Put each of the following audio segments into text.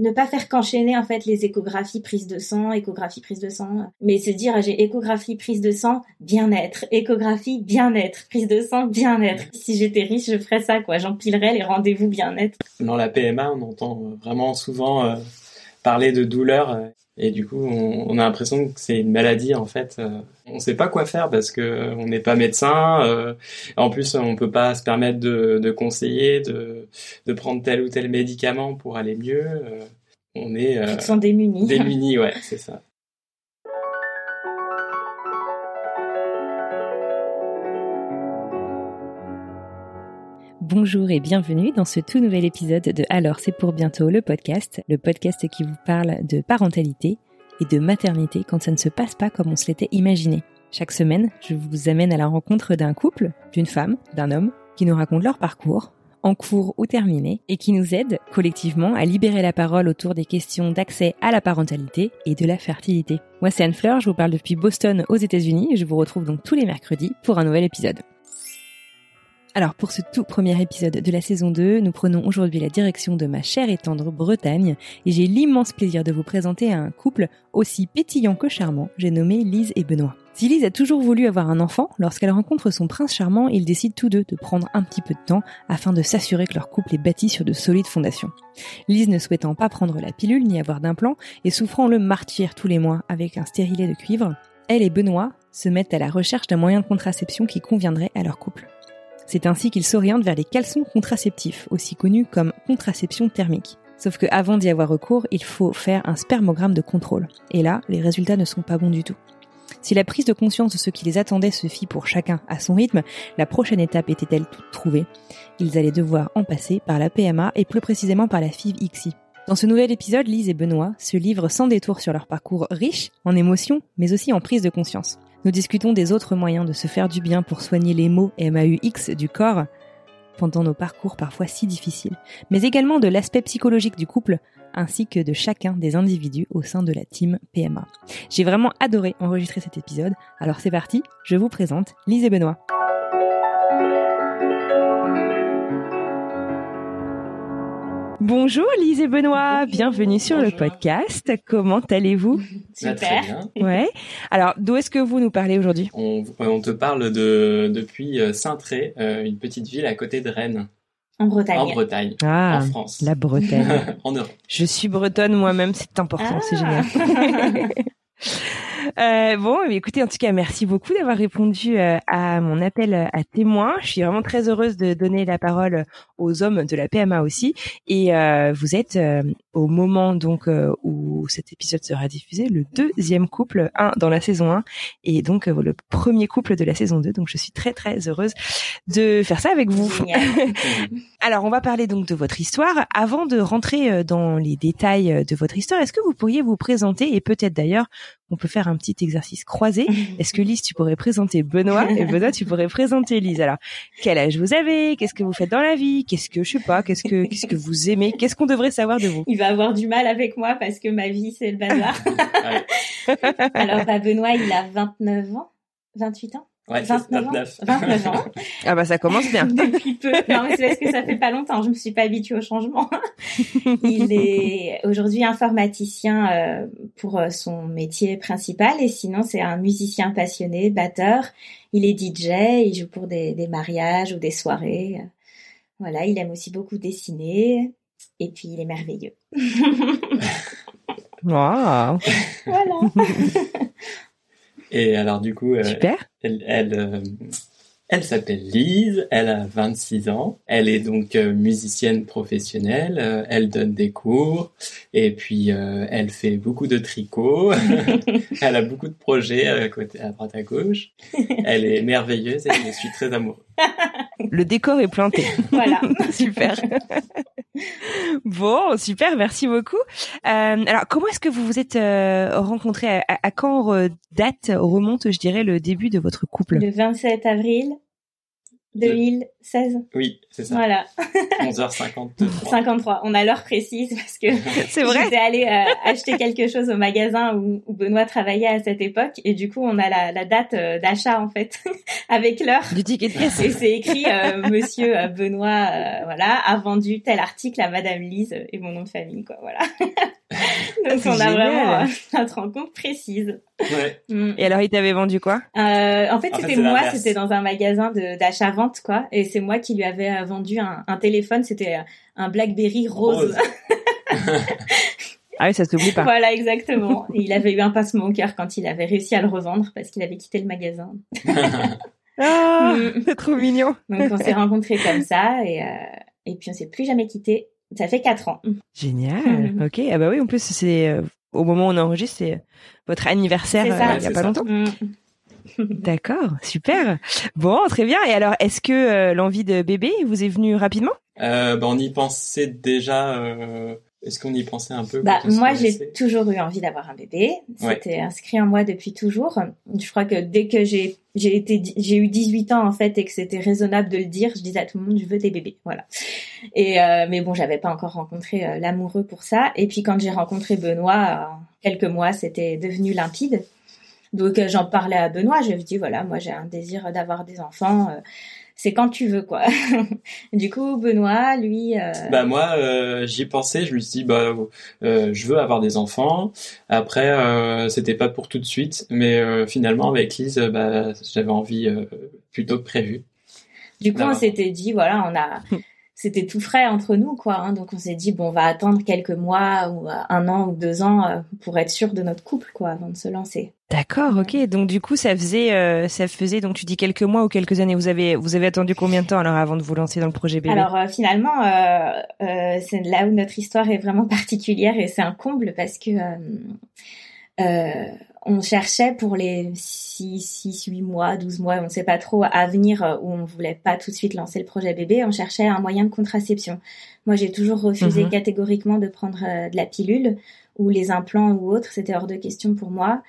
Ne pas faire qu'enchaîner en fait les échographies prise de sang, échographie prise de sang, mais se dire ah, j'ai échographie prise de sang, bien-être, échographie bien-être, prise de sang bien-être. Si j'étais riche, je ferais ça quoi, j'empilerais les rendez-vous bien-être. Dans la PMA, on entend vraiment souvent euh, parler de douleur euh, et du coup, on, a l'impression que c'est une maladie en fait. Euh, on ne sait pas quoi faire parce que on n'est pas médecin. Euh, en plus, on peut pas se permettre de, conseiller, de, de, prendre tel ou tel médicament pour aller mieux. Euh, on est euh, sont démunis. Démunis, ouais, c'est ça. Bonjour et bienvenue dans ce tout nouvel épisode de Alors c'est pour bientôt le podcast, le podcast qui vous parle de parentalité et de maternité quand ça ne se passe pas comme on se l'était imaginé. Chaque semaine, je vous amène à la rencontre d'un couple, d'une femme, d'un homme, qui nous racontent leur parcours, en cours ou terminé, et qui nous aident collectivement à libérer la parole autour des questions d'accès à la parentalité et de la fertilité. Moi c'est Anne Fleur, je vous parle depuis Boston aux États-Unis et je vous retrouve donc tous les mercredis pour un nouvel épisode. Alors pour ce tout premier épisode de la saison 2, nous prenons aujourd'hui la direction de ma chère et tendre Bretagne et j'ai l'immense plaisir de vous présenter un couple aussi pétillant que charmant, j'ai nommé Lise et Benoît. Si Lise a toujours voulu avoir un enfant, lorsqu'elle rencontre son prince charmant, ils décident tous deux de prendre un petit peu de temps afin de s'assurer que leur couple est bâti sur de solides fondations. Lise ne souhaitant pas prendre la pilule ni avoir d'implant et souffrant le martyr tous les mois avec un stérilet de cuivre, elle et Benoît se mettent à la recherche d'un moyen de contraception qui conviendrait à leur couple. C'est ainsi qu'ils s'orientent vers les caleçons contraceptifs, aussi connus comme contraception thermique. Sauf que avant d'y avoir recours, il faut faire un spermogramme de contrôle. Et là, les résultats ne sont pas bons du tout. Si la prise de conscience de ce qui les attendait se fit pour chacun à son rythme, la prochaine étape était-elle toute trouvée? Ils allaient devoir en passer par la PMA et plus précisément par la FIV-XI. Dans ce nouvel épisode, Lise et Benoît se livrent sans détour sur leur parcours riche en émotions, mais aussi en prise de conscience. Nous discutons des autres moyens de se faire du bien pour soigner les maux MAUX du corps pendant nos parcours parfois si difficiles, mais également de l'aspect psychologique du couple ainsi que de chacun des individus au sein de la team PMA. J'ai vraiment adoré enregistrer cet épisode, alors c'est parti, je vous présente Lise et Benoît. Bonjour Lise et Benoît, bienvenue sur le podcast. Comment allez-vous? Super. Ouais. Alors, d'où est-ce que vous nous parlez aujourd'hui? On, te parle de depuis euh, Saint-Tré, euh, une petite ville à côté de Rennes. En Bretagne. En Bretagne. Ah, en France. La Bretagne. en Europe. Je suis bretonne moi-même, c'est important, c'est génial. Euh, bon, écoutez, en tout cas, merci beaucoup d'avoir répondu euh, à mon appel à témoin. Je suis vraiment très heureuse de donner la parole aux hommes de la PMA aussi. Et euh, vous êtes euh, au moment donc euh, où cet épisode sera diffusé, le deuxième couple, un dans la saison 1, et donc le premier couple de la saison 2. Donc je suis très très heureuse de faire ça avec vous. Alors on va parler donc de votre histoire. Avant de rentrer dans les détails de votre histoire, est-ce que vous pourriez vous présenter et peut-être d'ailleurs on peut faire un petit exercice croisé. Est-ce que Lise, tu pourrais présenter Benoît et Benoît, tu pourrais présenter Lise? Alors, quel âge vous avez? Qu'est-ce que vous faites dans la vie? Qu'est-ce que je sais pas Qu'est-ce que qu'est-ce que vous aimez? Qu'est-ce qu'on devrait savoir de vous? Il va avoir du mal avec moi parce que ma vie c'est le bazar. Alors, bah, Benoît, il a 29 ans, 28 ans? Ouais, 29, 29 ans? Ah bah ça commence bien. Depuis peu. Non mais c'est parce que ça fait pas longtemps. Je me suis pas habituée au changement. Il est aujourd'hui informaticien euh, pour euh, son métier principal et sinon c'est un musicien passionné, batteur. Il est DJ. Il joue pour des, des mariages ou des soirées. Voilà. Il aime aussi beaucoup dessiner et puis il est merveilleux. Wow. voilà. Et alors du coup, euh, elle, elle, euh, elle s'appelle Lise, elle a 26 ans, elle est donc euh, musicienne professionnelle, elle donne des cours et puis elle fait beaucoup de tricot, elle a beaucoup de projets à, côté, à droite à gauche, elle est merveilleuse et je suis très amoureux. Le décor est planté. Voilà. Super. bon, super, merci beaucoup. Euh, alors, comment est-ce que vous vous êtes euh, rencontrés? À, à, quand euh, date remonte, je dirais, le début de votre couple? Le 27 avril 2016. Oui, c'est ça. Voilà. 11h53. 53. On a l'heure précise parce que c'est vrai. J'étais allée euh, acheter quelque chose au magasin où, où, Benoît travaillait à cette époque et du coup on a la, la date euh, d'achat en fait avec l'heure. Du ticket de caisse. Et c'est écrit euh, Monsieur Benoît voilà a vendu tel article à Madame Lise et mon nom de famille quoi voilà. Donc on a vraiment notre rencontre précise. Ouais. Mm. Et alors il t'avait vendu quoi? En fait En fait, c'était moi, c'était dans un magasin de d'achat vente quoi et c'est moi qui lui avais euh, vendu un, un téléphone, c'était euh, un BlackBerry rose. Rose. Ah oui, ça s'oublie pas. voilà exactement. Et il avait eu un pincement au cœur quand il avait réussi à le revendre parce qu'il avait quitté le magasin. Ah, Mm. c'est trop mignon. Donc on s'est rencontrés comme ça et euh, et puis on s'est plus jamais quitté. Ça fait quatre ans. Génial. Mhm. Ok. Ah bah oui, en plus c'est euh, au moment où on enregistre, c'est euh, votre anniversaire C'est ça. euh, il y a pas ça. longtemps. Mm. D'accord, super. Bon, très bien. Et alors, est-ce que euh, l'envie de bébé vous est venue rapidement? Euh, bah, on y pensait déjà. Euh, Est-ce qu'on y pensait un peu Bah moi j'ai toujours eu envie d'avoir un bébé. Ouais. C'était inscrit en moi depuis toujours. Je crois que dès que j'ai j'ai été j'ai eu 18 ans en fait et que c'était raisonnable de le dire, je disais à tout le monde je veux des bébés. Voilà. Et euh, mais bon, j'avais pas encore rencontré euh, l'amoureux pour ça. Et puis quand j'ai rencontré Benoît, en quelques mois, c'était devenu limpide. Donc euh, j'en parlais à Benoît, je lui dis voilà, moi j'ai un désir d'avoir des enfants. C'est quand tu veux quoi. du coup Benoît, lui. euh, Bah moi, euh, j'y pensais. Je me suis dit, bah, euh, je veux avoir des enfants. Après, euh, c'était pas pour tout de suite, mais euh, finalement, avec Lise, bah, j'avais envie euh, plutôt que prévu. Du coup, on s'était dit, voilà, on a, c'était tout frais entre nous, quoi. hein. donc, on s'est dit, bon, on va attendre quelques mois ou euh, un an ou deux ans euh, pour être sûr de notre couple, quoi, avant de se lancer. D'accord, ok. Donc du coup, ça faisait, euh, ça faisait donc tu dis quelques mois ou quelques années. Vous avez, vous avez attendu combien de temps alors avant de vous lancer dans le projet bébé? Alors, euh, finalement, euh, c'est là où notre histoire est vraiment particulière et c'est un comble parce que euh, euh, on cherchait pour les 6, 6, 8 mois, 12 mois, on ne sait pas trop, à venir euh, où on voulait pas tout de suite lancer le projet bébé, on cherchait un moyen de contraception. Moi, j'ai toujours refusé Mhm. catégoriquement de prendre euh, de la pilule ou les implants ou autres, c'était hors de question pour moi.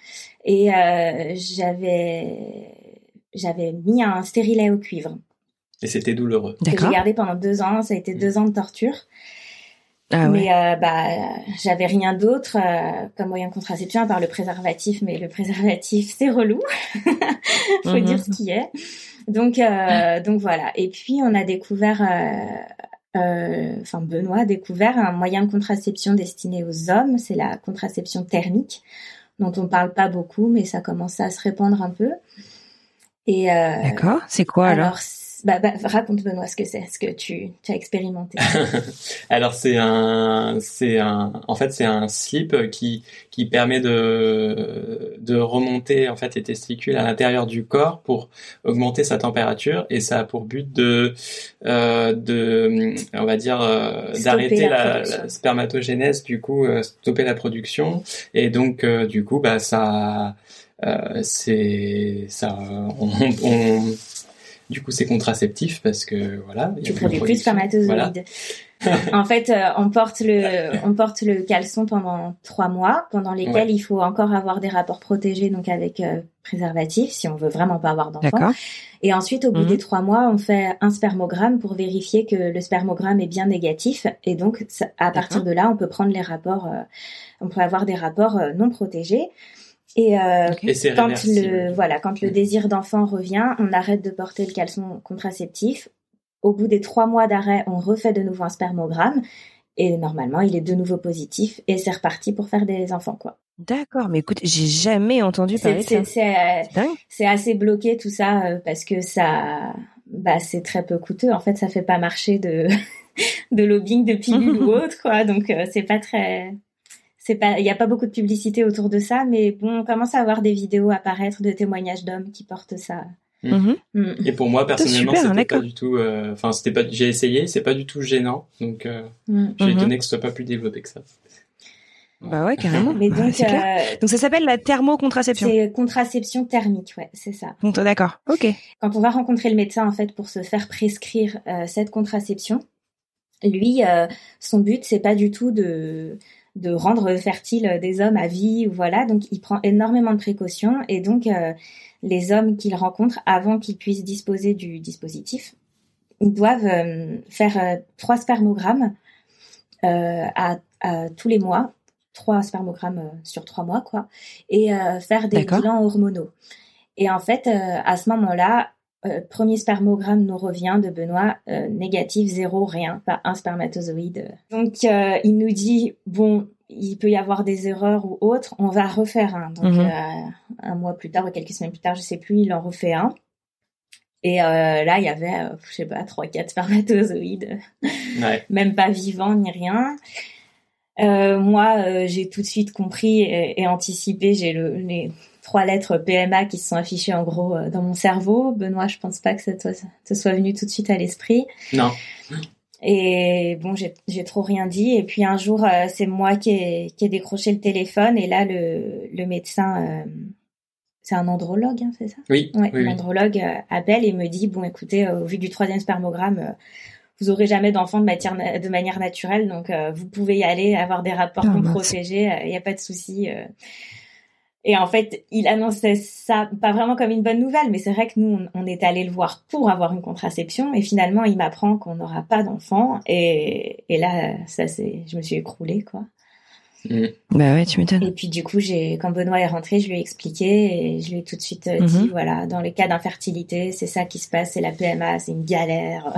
Et euh, j'avais j'avais mis un stérilet au cuivre Et c'était douloureux. que j'ai D'accord. gardé pendant deux ans. Ça a été deux ans de torture. Ah ouais. Mais euh, bah, j'avais rien d'autre euh, comme moyen de contraception à part le préservatif. Mais le préservatif, c'est relou. Faut Mhm. dire ce qui est. Donc, euh, donc voilà. Et puis on a découvert, enfin Benoît a découvert un moyen de contraception destiné aux hommes. C'est la contraception thermique, dont on parle pas beaucoup, mais ça commence à se répandre un peu. Et D'accord. C'est quoi alors, alors, bah, bah, raconte Benoît ce que c'est, ce que tu, tu as expérimenté. Alors c'est un, c'est un, en fait c'est un slip qui qui permet de de remonter en fait les testicules à l'intérieur du corps pour augmenter sa température. Et ça a pour but de euh, de on va dire euh, d'arrêter la la, la spermatogénèse du coup euh, stopper la production. Et donc euh, du coup bah ça euh, c'est ça on, on- du coup c'est contraceptif parce que voilà tu produis plus de spermatozoïdes. Voilà. en fait, euh, on porte le, on porte le caleçon pendant trois mois, pendant lesquels il faut encore avoir des rapports protégés, donc avec euh, préservatif, si on veut vraiment pas avoir d'enfant. D'accord. Et ensuite, au bout Mhm. des trois mois, on fait un spermogramme pour vérifier que le spermogramme est bien négatif. Et donc, ça- à partir de là, on peut prendre les rapports, euh, on peut avoir des rapports euh, non protégés. Et euh. Et quand le voilà, quand le Mm. désir d'enfant revient, on arrête de porter le caleçon contraceptif. Au bout des trois mois d'arrêt, on refait de nouveau un spermogramme. Et normalement, il est de nouveau positif et c'est reparti pour faire des enfants, quoi. D'accord. Mais écoute, j'ai jamais entendu parler de ça. C'est euh, C'est dingue. c'est assez bloqué tout ça euh, parce que ça, bah, c'est très peu coûteux. En fait, ça fait pas marcher de de lobbying de pilules ou autre, quoi. Donc euh, c'est pas très, c'est pas, il y a pas beaucoup de publicité autour de ça, mais bon, on commence à avoir des vidéos apparaître de témoignages d'hommes qui portent ça. Mhm. Mm. Et pour moi personnellement, super, c'était pas du tout. euh, Enfin, c'était pas. J'ai essayé, c'est pas du tout gênant. Donc, euh, Mm. je suis Mhm. étonné que ce soit pas plus développé que ça. Bah ouais, carrément. Mais donc, c'est clair. euh, Donc ça s'appelle la thermocontraception. c'est contraception thermique, ouais, c'est ça. Donc, D'accord. Ok. Quand on va rencontrer le médecin, en fait, pour se faire prescrire euh, cette contraception, Lui, son but, c'est pas du tout de de rendre fertile des hommes à vie ou voilà. Donc, il prend énormément de précautions et donc les hommes qu'il rencontre avant qu'ils puissent disposer du dispositif, ils doivent faire trois spermogrammes à, à, tous les mois trois spermogrammes euh, sur trois mois, quoi, et euh, faire des bilans hormonaux. Et en fait, euh, à ce moment-là, premier spermogramme nous revient de Benoît, négatif, zéro, rien, pas un spermatozoïde. Donc, il nous dit, bon, il peut y avoir des erreurs ou autres, on va refaire un. Donc, mhm. un mois plus tard ou quelques semaines plus tard, je sais plus, il en refait un. Et là, il y avait, je sais pas, trois, quatre spermatozoïdes, même pas vivants ni rien. Euh, moi, euh, j'ai tout de suite compris et, anticipé. J'ai le, les trois lettres PMA qui se sont affichées en gros euh, dans mon cerveau. Benoît, je pense pas que ça te, soit venu tout de suite à l'esprit. Non. Et bon, j'ai trop rien dit. Et puis un jour, c'est moi qui ai, qui ai décroché le téléphone. Et là, le, le médecin, c'est un andrologue, hein, c'est ça? Oui. Ouais, oui, l'andrologue appelle et me dit bon, écoutez, au vu du troisième spermogramme vous aurez jamais d'enfant de, manière naturelle, donc euh, vous pouvez y aller, avoir des rapports oh, protégés, il n'y a pas de souci. Et en fait, il annonçait ça pas vraiment comme une bonne nouvelle, mais c'est vrai que nous, on, est allé le voir pour avoir une contraception, et finalement, il m'apprend qu'on n'aura pas d'enfant, et, et là, ça c'est, je me suis écroulée, quoi. Mm. Bah ouais, tu m'étonnes. Et puis du coup, j'ai quand Benoît est rentré, je lui ai expliqué et je lui ai tout de suite euh, dit mm-hmm. voilà, dans les cas d'infertilité, c'est ça qui se passe, c'est la PMA, c'est une galère.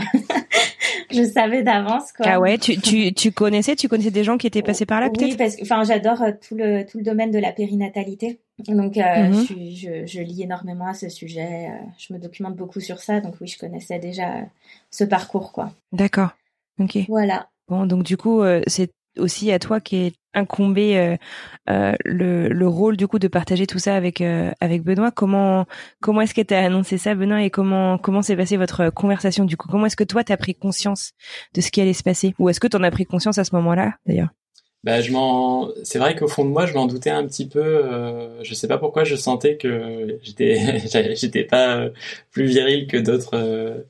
je savais d'avance quoi. Ah ouais, tu, tu, tu connaissais, tu connaissais des gens qui étaient passés par là peut-être? Oui, parce que enfin j'adore euh, tout le tout le domaine de la périnatalité. Donc euh, mm-hmm. je, je, je, lis énormément à ce sujet, je me documente beaucoup sur ça, donc oui, je connaissais déjà ce parcours quoi. D'accord. OK. Voilà. Bon, donc du coup, c'est aussi à toi qui est incombé euh, euh, le, le, rôle du coup de partager tout ça avec euh, avec Benoît. Comment comment est-ce que tu as annoncé ça, Benoît, et comment comment s'est passée votre conversation du coup? Comment est-ce que toi tu as pris conscience de ce qui allait se passer, ou est-ce que tu en as pris conscience à ce moment-là d'ailleurs? Bah, je m'en, c'est vrai qu'au fond de moi, je m'en doutais un petit peu. Euh, je sais pas pourquoi, je sentais que j'étais, j'étais pas plus viril que d'autres,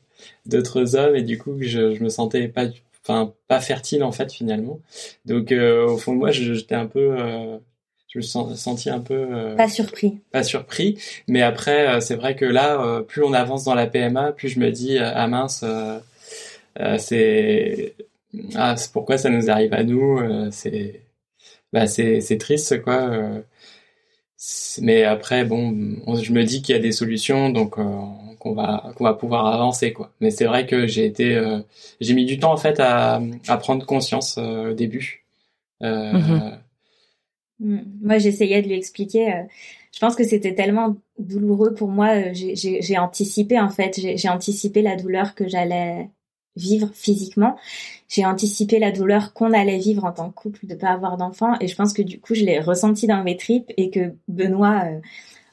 d'autres hommes, et du coup, je, je me sentais pas enfin pas fertile en fait finalement. Donc euh, au fond de moi, j'étais un peu euh, je me sens senti un peu euh, pas surpris. Pas surpris, mais après c'est vrai que là plus on avance dans la PMA, plus je me dis ah mince c'est ah c'est pourquoi ça nous arrive à nous, c'est bah c'est c'est triste quoi. mais après bon, je me dis qu'il y a des solutions donc qu'on va qu'on va pouvoir avancer quoi. Mais c'est vrai que j'ai été euh, j'ai mis du temps en fait à, à prendre conscience euh, au début. Euh, mhm. mm. Moi, j'essayais de lui expliquer. je pense que c'était tellement douloureux pour moi. J'ai anticipé en fait. J'ai anticipé la douleur que j'allais vivre physiquement. J'ai anticipé la douleur qu'on allait vivre en tant que couple de pas avoir d'enfant. Et je pense que du coup, je l'ai ressenti dans mes tripes et que Benoît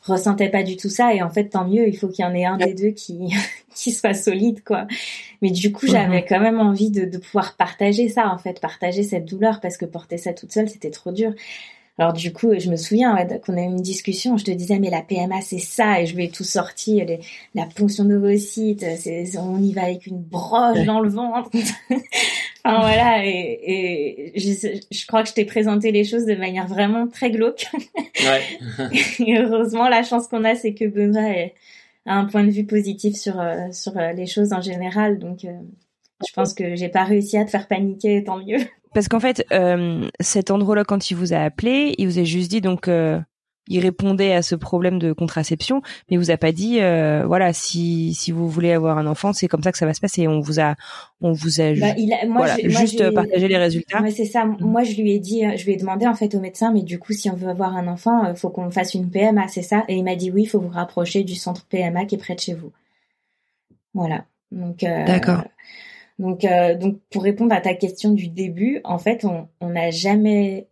ressentait pas du tout ça et en fait tant mieux il faut qu'il y en ait un des deux qui qui soit solide quoi mais du coup j'avais mhm. quand même envie de, de pouvoir partager ça en fait partager cette douleur parce que porter ça toute seule c'était trop dur alors du coup, je me souviens qu'on a eu une discussion, je te disais mais la PMA c'est ça et je lui ai tout sorti, la ponction d'ovocytes, on y va avec une broche dans le ventre. enfin voilà et, je, crois que je t'ai présenté les choses de manière vraiment très glauque. Ouais. et heureusement la chance qu'on a c'est que Benoît a un point de vue positif sur euh, sur euh, les choses en général donc euh, je pense que j'ai pas réussi à te faire paniquer, tant mieux. Parce qu'en fait, euh, cet andrologue, quand il vous a appelé, il vous a juste dit donc euh, il répondait à ce problème de contraception, mais il vous a pas dit euh, voilà si si vous voulez avoir un enfant, c'est comme ça que ça va se passer. On vous a on vous a, bah, il moi, voilà, juste partagé les résultats. Ouais, c'est ça. Moi, je lui ai dit, je lui ai demandé en fait au médecin, mais du coup, si on veut avoir un enfant, il faut qu'on fasse une PMA, c'est ça? Et il m'a dit oui, il faut vous rapprocher du centre PMA qui est près de chez vous. Voilà. Donc. D'accord. Donc, euh, donc pour répondre à ta question du début, en fait, on n'a jamais, euh,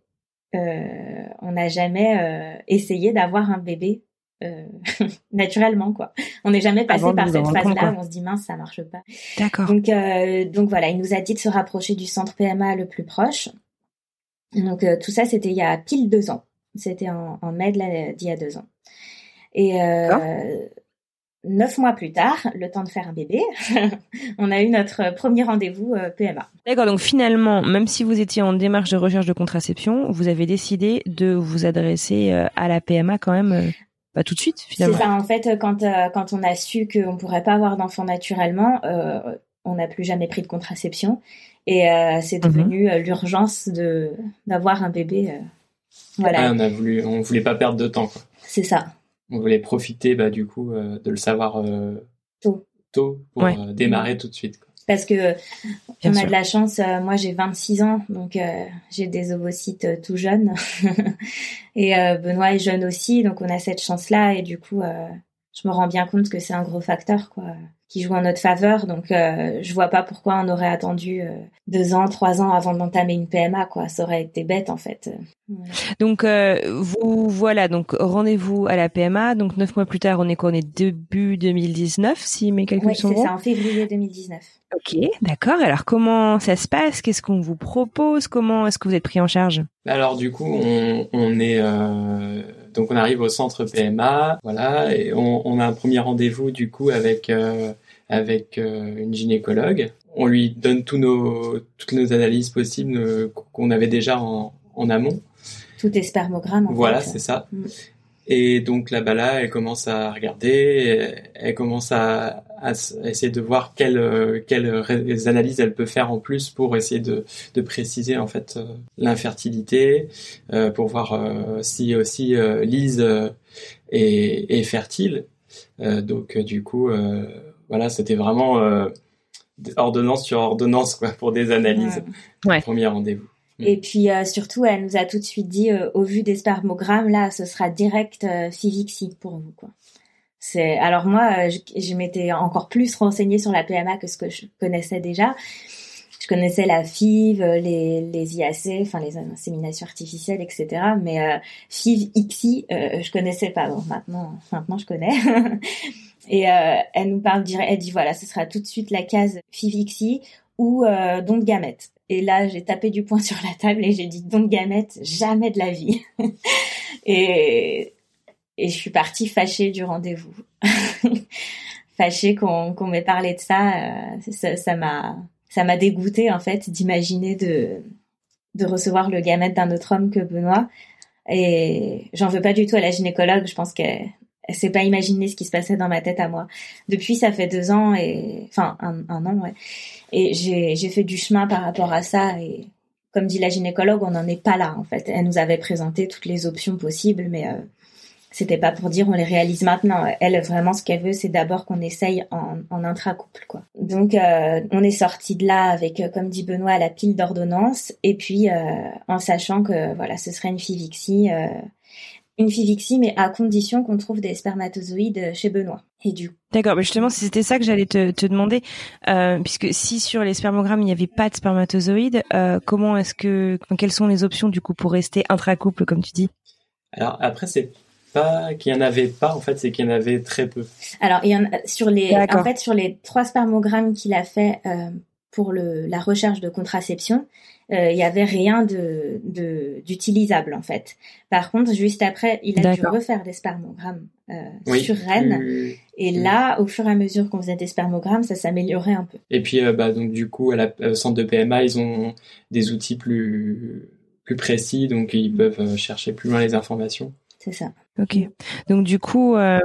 on n'a jamais euh, essayé d'avoir un bébé euh, naturellement, quoi. On n'est jamais passé par cette phase-là où on se dit mince, ça marche pas. D'accord. Donc, euh, donc voilà, il nous a dit de se rapprocher du centre PMA le plus proche. Donc tout ça, c'était il y a pile deux ans. C'était en, en mai d'il y a deux ans. Et neuf mois plus tard, le temps de faire un bébé, on a eu notre premier rendez-vous euh, PMA. D'accord, donc finalement, même si vous étiez en démarche de recherche de contraception, vous avez décidé de vous adresser euh, à la PMA quand même euh, pas tout de suite finalement. C'est ça, en fait, quand, quand on a su qu'on ne pourrait pas avoir d'enfant naturellement, on n'a plus jamais pris de contraception et c'est mhm. devenu l'urgence de d'avoir un bébé. voilà. on a voulu, on voulait pas perdre de temps. C'est ça on voulait profiter bah, du coup euh, de le savoir euh, tôt. tôt pour euh, démarrer tout de suite. Parce que on a de la chance, moi j'ai 26 ans, donc j'ai des ovocytes tout jeunes. et Benoît est jeune aussi, donc on a cette chance-là. Et du coup, je me rends bien compte que c'est un gros facteur. quoi qui joue en notre faveur. Donc, euh, je vois pas pourquoi on aurait attendu euh, deux ans, trois ans avant d'entamer une PMA. Quoi, ça aurait été bête en fait. Donc, euh, vous voilà. Donc, rendez-vous à la PMA. Donc, neuf mois plus tard, on est quoi? On est début 2019, si mes calculs sont bons. C'est ça, en février 2019. Ok, d'accord. Alors, comment ça se passe? Qu'est-ce qu'on vous propose? Comment est-ce que vous êtes pris en charge? Alors, du coup, on, on est euh, donc on arrive au centre PMA, voilà, et on, on a un premier rendez-vous du coup avec euh, avec euh, une gynécologue. On lui donne tous nos toutes nos analyses possibles euh, qu'on avait déjà en, en amont. Tout est spermogramme. En voilà, c'est ça. Mm. Et donc là-bas là, elle commence à regarder, elle commence à, à essayer de voir quelles, euh, quelles analyses elle peut faire en plus pour essayer de, de préciser en fait euh, l'infertilité, euh, pour voir euh, si aussi Lise est, est, fertile. donc du coup, voilà, c'était vraiment ordonnance sur ordonnance quoi pour des analyses. Ouais. Premier rendez-vous. Mm. Et puis euh, surtout, elle nous a tout de suite dit, euh, au vu des spermogrammes, là, ce sera direct euh, Fivixi pour vous, quoi. C'est alors moi, je, m'étais encore plus renseignée sur la PMA que ce que je connaissais déjà. Je connaissais la FIV, les, les IAC, enfin les inséminations artificielles, etc. Mais euh, FIV-XI, je connaissais pas. Bon, maintenant, maintenant je connais. Et elle nous parle, elle dit voilà, ce sera tout de suite la case FIV-XI ou don de gamètes. Et là, j'ai tapé du poing sur la table et j'ai dit donc gamète, jamais de la vie. et, et je suis partie fâchée du rendez-vous. fâchée qu'on m'ait parlé de ça. Euh, ça m'a ça m'a dégoûté en fait d'imaginer de de recevoir le gamète d'un autre homme que Benoît. Et j'en veux pas du tout à la gynécologue. Je pense qu'elle elle s'est pas imaginé ce qui se passait dans ma tête à moi. Depuis, ça fait deux ans et enfin un, an, ouais. Et j'ai fait du chemin par rapport à ça et comme dit la gynécologue, on n'en est pas là en fait. Elle nous avait présenté toutes les options possibles, mais euh, c'était pas pour dire on les réalise maintenant. Elle vraiment ce qu'elle veut, c'est d'abord qu'on essaye en, en intra-couple quoi. Donc euh, on est sorti de là avec, euh, comme dit Benoît, la pile d'ordonnances et puis euh, en sachant que voilà, ce serait une fivixie une fivixie, mais à condition qu'on trouve des spermatozoïdes chez Benoît. Et du D'accord, mais justement, c'était ça que j'allais te, te demander, euh, puisque si sur les spermogrammes il n'y avait pas de spermatozoïdes, euh, comment est-ce que, quelles sont les options du coup pour rester intracouple, comme tu dis? Alors après, c'est pas qu'il y en avait pas, en fait, c'est qu'il y en avait très peu. Alors, il y en a, sur les, en fait, sur les trois spermogrammes qu'il a fait euh, pour le, la recherche de contraception, euh, il y avait rien de d'utilisable en fait. Par contre, juste après, il a dû refaire des spermogrammes euh, sur Rennes. Et là, au fur et à mesure qu'on faisait des spermogrammes, ça s'améliorait un peu. Et puis, euh, bah, donc du coup, à la au centre de PMA, ils ont des outils plus plus précis, donc ils peuvent chercher plus loin les informations. C'est ça. Ok. Donc du coup, euh,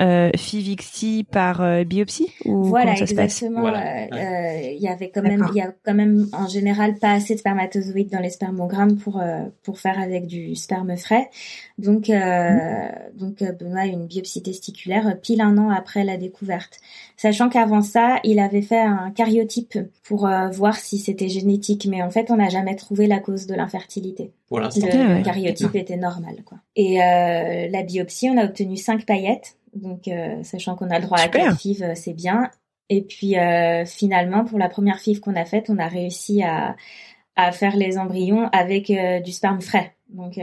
euh, Fivixi par euh, biopsie ou voilà ça exactement. Euh, euh, il y avait quand même, il y a quand même en général pas assez de spermatozoïdes dans les spermogrammes pour pour faire avec du sperme frais. Donc mmh. donc Benoît a une biopsie testiculaire pile un an après la découverte, sachant qu'avant ça il avait fait un cariotype pour voir si c'était génétique, mais en fait on n'a jamais trouvé la cause de l'infertilité. Voilà, le, le cariotype était normal quoi. Et la biopsie on a obtenu cinq paillettes donc, euh, sachant qu'on a le droit à quatre FIV, euh, c'est bien. Et puis, euh, finalement, pour la première FIV qu'on a faite, on a réussi à, à faire les embryons avec du sperme frais. Donc,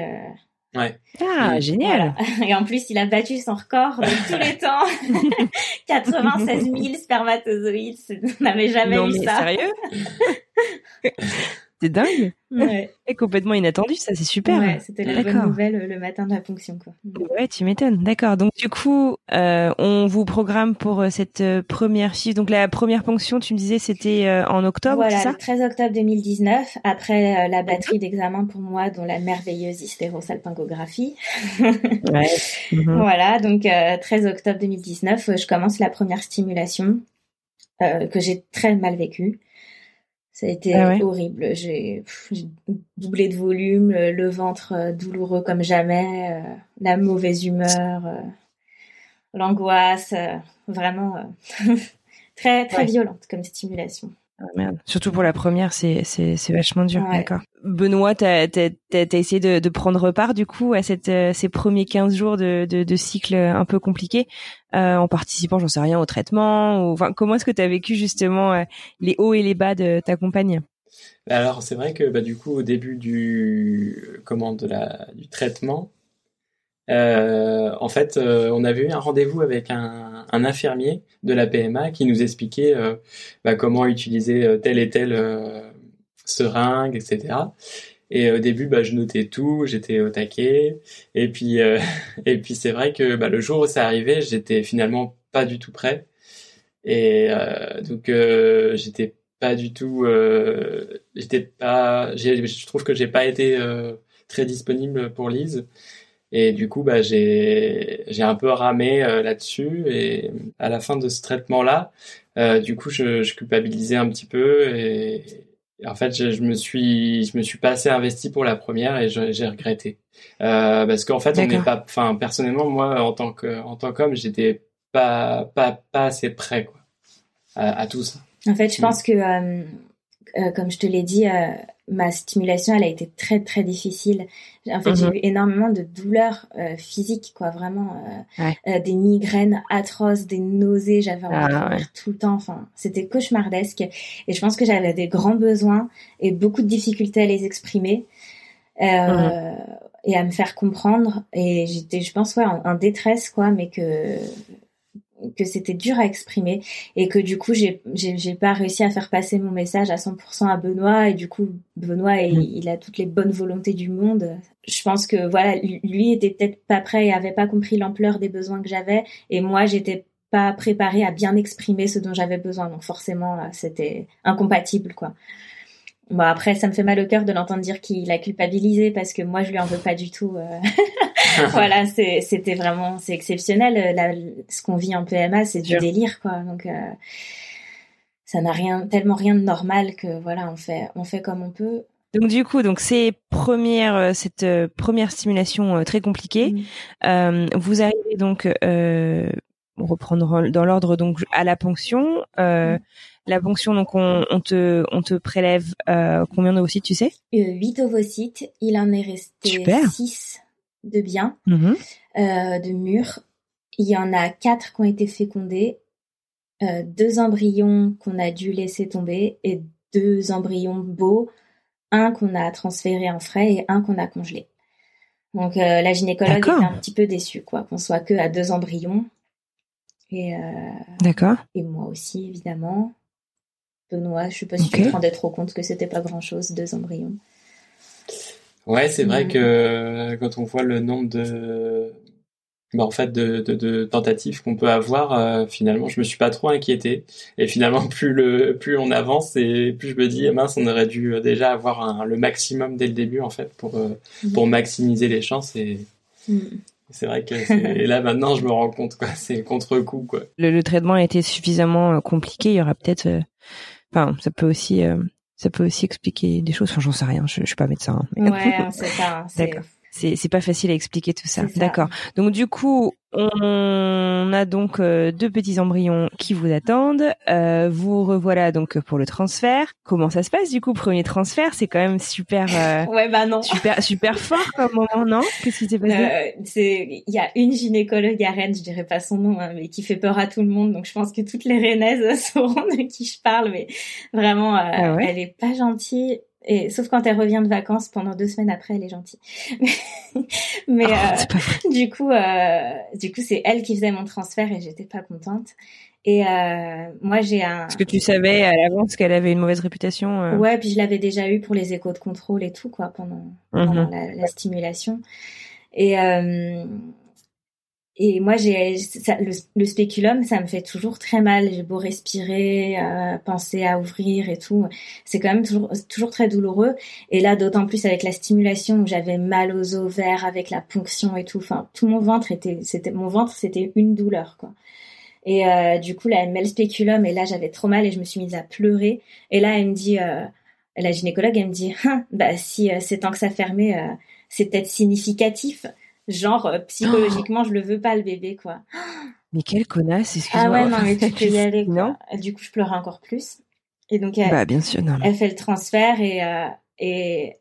Ouais. Ah, génial. Et en plus, il a battu son record de tous les temps. 96 000 spermatozoïdes. On n'avait jamais non, vu mais ça. Sérieux? C'est dingue. Ouais. Et complètement inattendu, ça c'est super. Ouais, c'était la bonne nouvelle le matin de la ponction quoi. Ouais, tu m'étonnes. D'accord. Donc du coup, euh, on vous programme pour euh, cette euh, première chiffre. Donc la première ponction, tu me disais, c'était euh, en octobre, Voilà, ça le 13 octobre 2019, après la batterie d'examen pour moi, dont la merveilleuse hystérosalpingographie. ouais. Mhm. Voilà, donc 13 octobre 2019, je commence la première stimulation que j'ai très mal vécue. Ça a été ah horrible. J'ai doublé de volume, le, ventre euh, douloureux comme jamais, euh, la mauvaise humeur, euh, l'angoisse, vraiment très très violente comme stimulation. Ah, merde. Surtout pour la première, c'est c'est c'est vachement dur. D'accord. Benoît, t'as t'as t'as essayé de, de prendre part du coup à cette ces premiers 15 jours de de, de cycle un peu compliqué euh, en participant, j'en sais rien, au traitement ou enfin comment est-ce que tu as vécu justement euh, les hauts et les bas de ta compagne? Alors c'est vrai que bah du coup au début du comment de la du traitement euh, en fait, euh, on avait eu un rendez-vous avec un, un, infirmier de la PMA qui nous expliquait euh, bah, comment utiliser telle et telle seringue, etc. Et au début, bah, je notais tout, j'étais au taquet. Et puis, et puis c'est vrai que bah, le jour où ça arrivait, j'étais finalement pas du tout prêt. Et donc, j'étais pas du tout, j'étais pas, je trouve que j'ai pas été très disponible pour Lise. Et du coup, bah, j'ai j'ai un peu ramé euh, là-dessus. Et à la fin de ce traitement-là, euh, du coup, je, je, culpabilisais un petit peu. Et, en fait, je, je, me suis je me suis pas assez investi pour la première et j'ai regretté euh, parce qu'en fait, on n'est pas. Enfin, personnellement, moi, en tant que en tant qu'homme, j'étais pas pas pas assez prêt quoi à, à tout ça. En fait, je mm. pense que comme je te l'ai dit, ma stimulation, elle a été très très difficile. En fait, j'ai mhm. eu énormément de douleurs euh, physiques, quoi, vraiment des migraines atroces, des nausées. J'avais envie de ah, tout le temps. Enfin, c'était cauchemardesque. Et je pense que j'avais des grands besoins et beaucoup de difficultés à les exprimer. Mhm. et à me faire comprendre et j'étais je pense ouais en détresse quoi mais que que c'était dur à exprimer et que du coup j'ai j'ai pas réussi à faire passer mon message à 100% à Benoît et du coup Benoît mm. il, a toutes les bonnes volontés du monde. Je pense que voilà lui était peut-être pas prêt et avait pas compris l'ampleur des besoins que j'avais et moi j'étais pas préparée à bien exprimer ce dont j'avais besoin donc forcément c'était incompatible quoi. Bon après ça me fait mal au cœur de l'entendre dire qu'il a culpabilisé parce que moi je lui en veux pas du tout. Euh. voilà, c'était vraiment, c'est exceptionnel. Là, ce qu'on vit en PMA, c'est du délire, quoi. Donc, euh, ça n'a rien, tellement rien de normal que voilà, on fait, on fait comme on peut. Donc du coup, donc ces premières, euh, cette euh, première stimulation très compliquée, mmh. vous arrivez donc, on reprendre dans l'ordre donc à la ponction. Mmh. La ponction, donc on, on, te on te prélève combien d'ovocytes, tu sais? 8 ovocytes. Il en est resté 6 de biens, mhm. euh, de mûrs. Il y en a quatre qui ont été fécondés, euh, deux embryons qu'on a dû laisser tomber et deux embryons beaux, un qu'on a transféré en frais et un qu'on a congelé. Donc euh, la gynécologue était un petit peu déçue, quoi, qu'on soit que à deux embryons. Et, D'accord. Et moi aussi, évidemment. Benoît, je sais pas si tu te rendais trop compte que c'était pas grand chose, deux embryons. Ouais, c'est vrai que euh, quand on voit le nombre de, bah, en fait, de, de, de tentatives qu'on peut avoir, euh, finalement, je me suis pas trop inquiété. Et finalement, plus le, plus on avance et plus je me dis, mince, on aurait dû euh, déjà avoir un, le maximum dès le début, en fait, pour, mm. pour maximiser les chances et, mm. C'est vrai que et là maintenant je me rends compte quoi, c'est contre-coup quoi. Le, le, traitement a été suffisamment compliqué, il y aura peut-être, enfin ça peut aussi ça peut aussi expliquer des choses. Enfin, j'en sais rien. Je, je suis pas médecin. Hein, ouais. D'accord c'est c'est pas facile à expliquer tout ça. D'accord. Donc du coup, on a donc euh, deux petits embryons qui vous attendent. Euh, vous revoilà donc pour le transfert. Comment ça se passe du coup Premier transfert, c'est quand même super. Euh, ouais bah non. Super super fort comme moment, non? Qu'est-ce qui s'est passé? Euh, C'est il y a une gynécologue à Rennes, je dirais pas son nom, hein, mais qui fait peur à tout le monde. Donc je pense que toutes les Rennaises sauront de qui je parle, mais vraiment, ah elle est pas gentille et sauf quand elle revient de vacances pendant deux semaines après, elle est gentille. Mais oh, euh, du coup, euh, du coup, c'est elle qui faisait mon transfert et j'étais pas contente. Et euh, moi, j'ai un. Est-ce que tu savais à l'avance qu'elle avait une mauvaise réputation euh Ouais, puis je l'avais déjà eu pour les échos de contrôle et tout, quoi, pendant, pendant Mhm. la, la stimulation. Et euh, et moi, j'ai le, spéculum, ça me fait toujours très mal. J'ai beau respirer, euh, penser à ouvrir et tout, c'est quand même toujours très douloureux. Et là, d'autant plus avec la stimulation où j'avais mal aux ovaires, avec la ponction et tout. Enfin, tout mon ventre était, c'était mon ventre, c'était une douleur. Et euh, du coup, là, elle met le spéculum et là, j'avais trop mal et je me suis mise à pleurer. Et là, elle me dit, euh, la gynécologue, elle me dit, Hein, bah si c'est tant que ça fermait, c'est peut-être significatif. Genre euh, psychologiquement, je le veux pas le bébé, quoi. Mais quelle connasse, excuse-moi. Ah ouais, non, mais tu peux y aller. Non. Quoi. Du coup, je pleurais encore plus. Et donc, elle, Bah bien sûr, non. elle fait le transfert et euh, et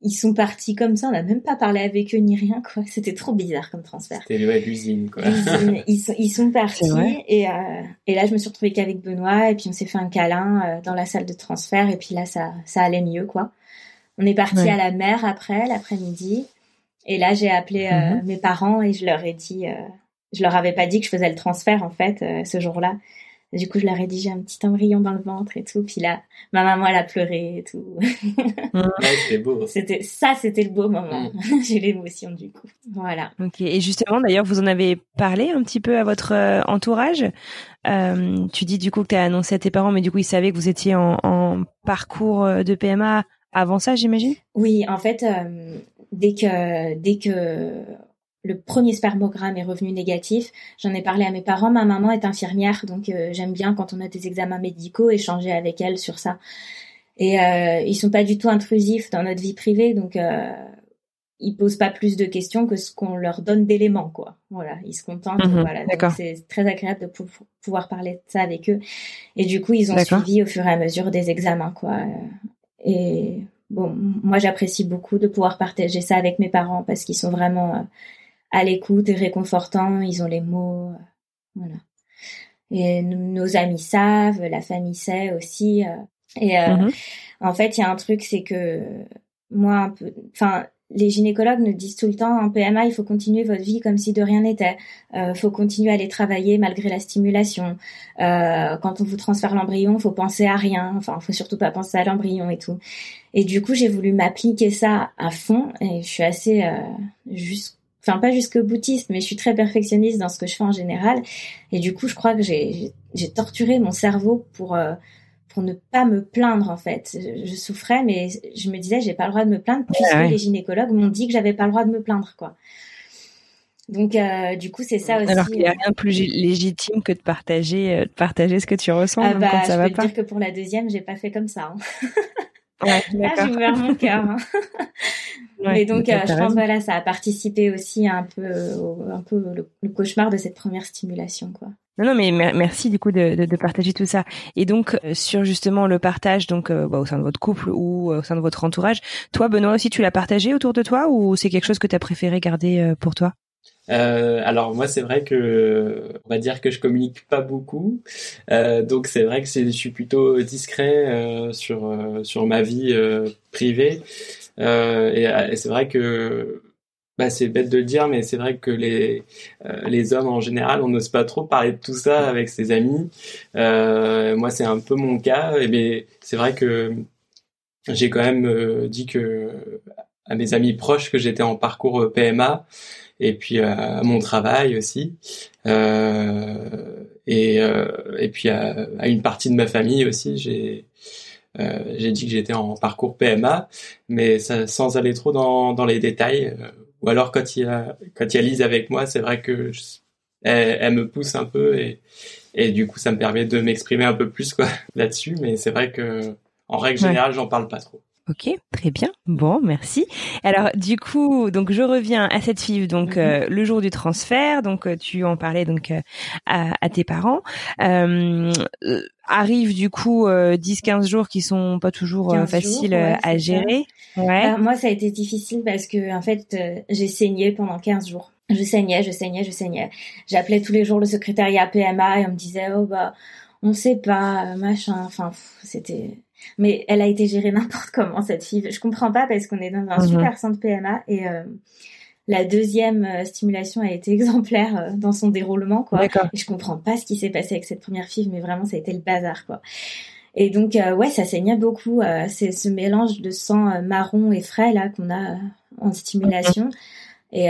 ils sont partis comme ça. On n'a même pas parlé avec eux ni rien, quoi. C'était trop bizarre comme transfert. C'était ouais, l'usine, quoi. Ils, ils sont, ils sont partis et, euh, et là je me suis retrouvée qu'avec Benoît et puis on s'est fait un câlin euh, dans la salle de transfert et puis là ça, ça allait mieux quoi. On est parti Ouais. à la mer après l'après-midi et là j'ai appelé euh, Mhm. mes parents et je leur ai dit, euh, je leur avais pas dit que je faisais le transfert en fait euh, ce jour-là. Du coup je leur ai dit j'ai un petit embryon dans le ventre et tout puis là ma maman elle a pleuré et tout. Ouais, c'était beau. c'était ça c'était le beau moment. Mm. j'ai l'émotion du coup. Voilà. Ok. Et justement, d'ailleurs, vous en avez parlé un petit peu à votre euh, entourage. Euh, tu dis du coup que tu as annoncé à tes parents, mais du coup, ils savaient que vous étiez en, en parcours de PMA avant ça, j'imagine? Oui, en fait, euh, dès que dès que le premier spermogramme est revenu négatif, j'en ai parlé à mes parents. Ma maman est infirmière, donc euh, j'aime bien quand on a des examens médicaux échanger avec elle sur ça. Et euh, ils sont pas du tout intrusifs dans notre vie privée, donc euh, ils posent pas plus de questions que ce qu'on leur donne d'éléments, quoi. Voilà, ils se contentent. Voilà, d'accord. c'est très agréable de pou- pouvoir parler de ça avec eux. Et du coup, ils ont suivi au fur et à mesure des examens, quoi. Et bon, moi j'apprécie beaucoup de pouvoir partager ça avec mes parents parce qu'ils sont vraiment euh, à l'écoute et réconfortants. Ils ont les mots, euh, voilà. Et nos amis savent, la famille sait aussi. euh, et euh, Mhm. en fait, il y a un truc, c'est que moi, un peu, enfin, les gynécologues nous disent tout le temps en PMA, il faut continuer votre vie comme si de rien n'était. Euh, faut continuer à aller travailler malgré la stimulation. Euh, quand on vous transfère l'embryon, faut penser à rien. Enfin, faut surtout pas penser à l'embryon et tout. Et du coup, j'ai voulu m'appliquer ça à fond. Et je suis assez euh, enfin pas jusque boutiste, mais je suis très perfectionniste dans ce que je fais en général. Et du coup, je crois que j'ai torturé mon cerveau pour euh, pour ne pas me plaindre en fait. Je, souffrais, mais je me disais j'ai pas le droit de me plaindre puisque ouais. les gynécologues m'ont dit que j'avais pas le droit de me plaindre quoi. Donc euh, du coup c'est ça aussi. Alors qu'il n'y a euh, rien de plus légitime que de partager, euh, de partager ce que tu ressens, ah même bah, quand ça je va peux pas. te dire que pour la deuxième j'ai pas fait comme ça. hein. Ouais, Là j'ai ouvert mon cœur. hein. Ouais, mais donc euh, je pense voilà ça a participé aussi un peu au- un peu le, le cauchemar de cette première stimulation quoi. Non, non, mais mer- merci du coup de, de, de partager tout ça. Et donc euh, sur justement le partage, donc euh, bah, au sein de votre couple ou euh, au sein de votre entourage, toi Benoît aussi tu l'as partagé autour de toi ou c'est quelque chose que tu as préféré garder pour toi? Alors moi c'est vrai que on va dire que je communique pas beaucoup, donc c'est vrai que je suis plutôt discret sur sur ma vie privée. Et, et c'est vrai que bah, c'est bête de le dire, mais c'est vrai que les euh, les hommes en général on n'ose pas trop parler de tout ça avec ses amis. Euh, moi c'est un peu mon cas, mais c'est vrai que j'ai quand même euh, dit que à mes amis proches que j'étais en parcours PMA et puis à mon travail aussi et et puis à, une partie de ma famille aussi j'ai j'ai dit que j'étais en parcours PMA mais sans aller trop dans dans les détails ou alors quand il y a quand il y a Lise avec moi c'est vrai que je- elle, elle me pousse un peu et et du coup ça me permet de m'exprimer un peu plus quoi là-dessus mais c'est vrai que en règle Ouais. générale j'en parle pas trop Ok, très bien. Bon, merci. Alors, du coup, donc je reviens à cette FIV. Donc, Mhm. euh, le jour du transfert, donc euh, tu en parlais donc euh, à, à tes parents. Euh, arrivent du coup euh, 10-15 jours qui sont pas toujours euh, 15 jours, faciles ouais, euh, à gérer. Ouais. Alors, moi, ça a été difficile parce que, en fait, euh, j'ai saigné pendant 15 jours. Je saignais, je saignais, je saignais. J'appelais tous les jours le secrétariat PMA et on me disait, oh, bah, on sait pas, machin. Enfin, c'était, mais elle a été gérée n'importe comment, cette fille. Je comprends pas parce qu'on est dans un Mhm. super centre PMA et, euh, la deuxième euh, stimulation a été exemplaire euh, dans son déroulement, quoi. Et je comprends pas ce qui s'est passé avec cette première fille, mais vraiment, ça a été le bazar, quoi. Et donc, euh, ouais, ça saignait beaucoup. euh, c'est ce mélange de sang euh, marron et frais là qu'on a en stimulation. Et